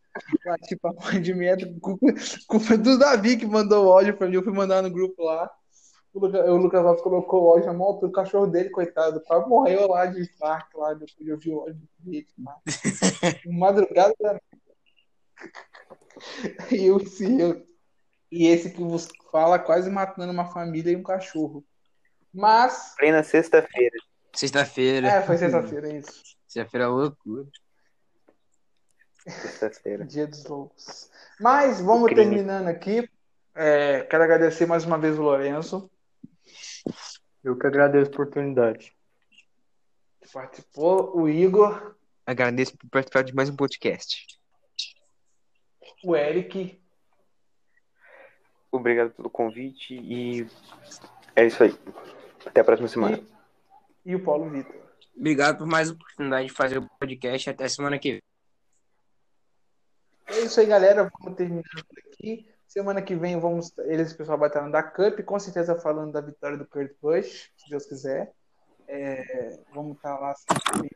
Lá, tipo, a mãe de merda, culpa, culpa do Davi que mandou o áudio pra mim, eu fui mandar no grupo lá. O Lucas, o Lucas Lopes colocou o áudio na altura, o cachorro dele, coitado, quase morreu lá de infarto lá, depois de ouvir o áudio do lá. Madrugada da E eu, sim, eu. E esse que vos fala quase matando uma família e um cachorro. Mas. Plena sexta-feira. Sexta-feira. É, foi sexta-feira, é isso. Sexta-feira é loucura. Sexta-feira. Dia dos loucos. Mas vamos terminando aqui. É, quero agradecer mais uma vez o Lourenço, Eu que agradeço a oportunidade. participou, o Igor, Agradeço por participar de mais um podcast. o Eric Obrigado pelo convite e é isso aí. Até a próxima semana. e, e o Paulo Vitor. Obrigado por mais oportunidade de fazer o podcast. Até semana que vem. É isso aí, galera. Vamos terminando por aqui. Semana que vem vamos. Eles, o pessoal no da Cup, com certeza falando da vitória do Kurt Busch, se Deus quiser. É, vamos estar lá sempre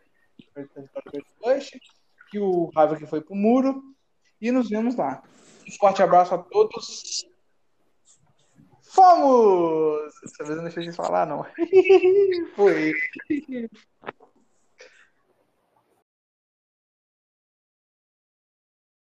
da vitória do Kurt Busch, que o Havik foi pro muro. E nos vemos lá. Um forte abraço a todos. Fomos! Dessa vez eu não deixei de falar, não. [LAUGHS] Foi.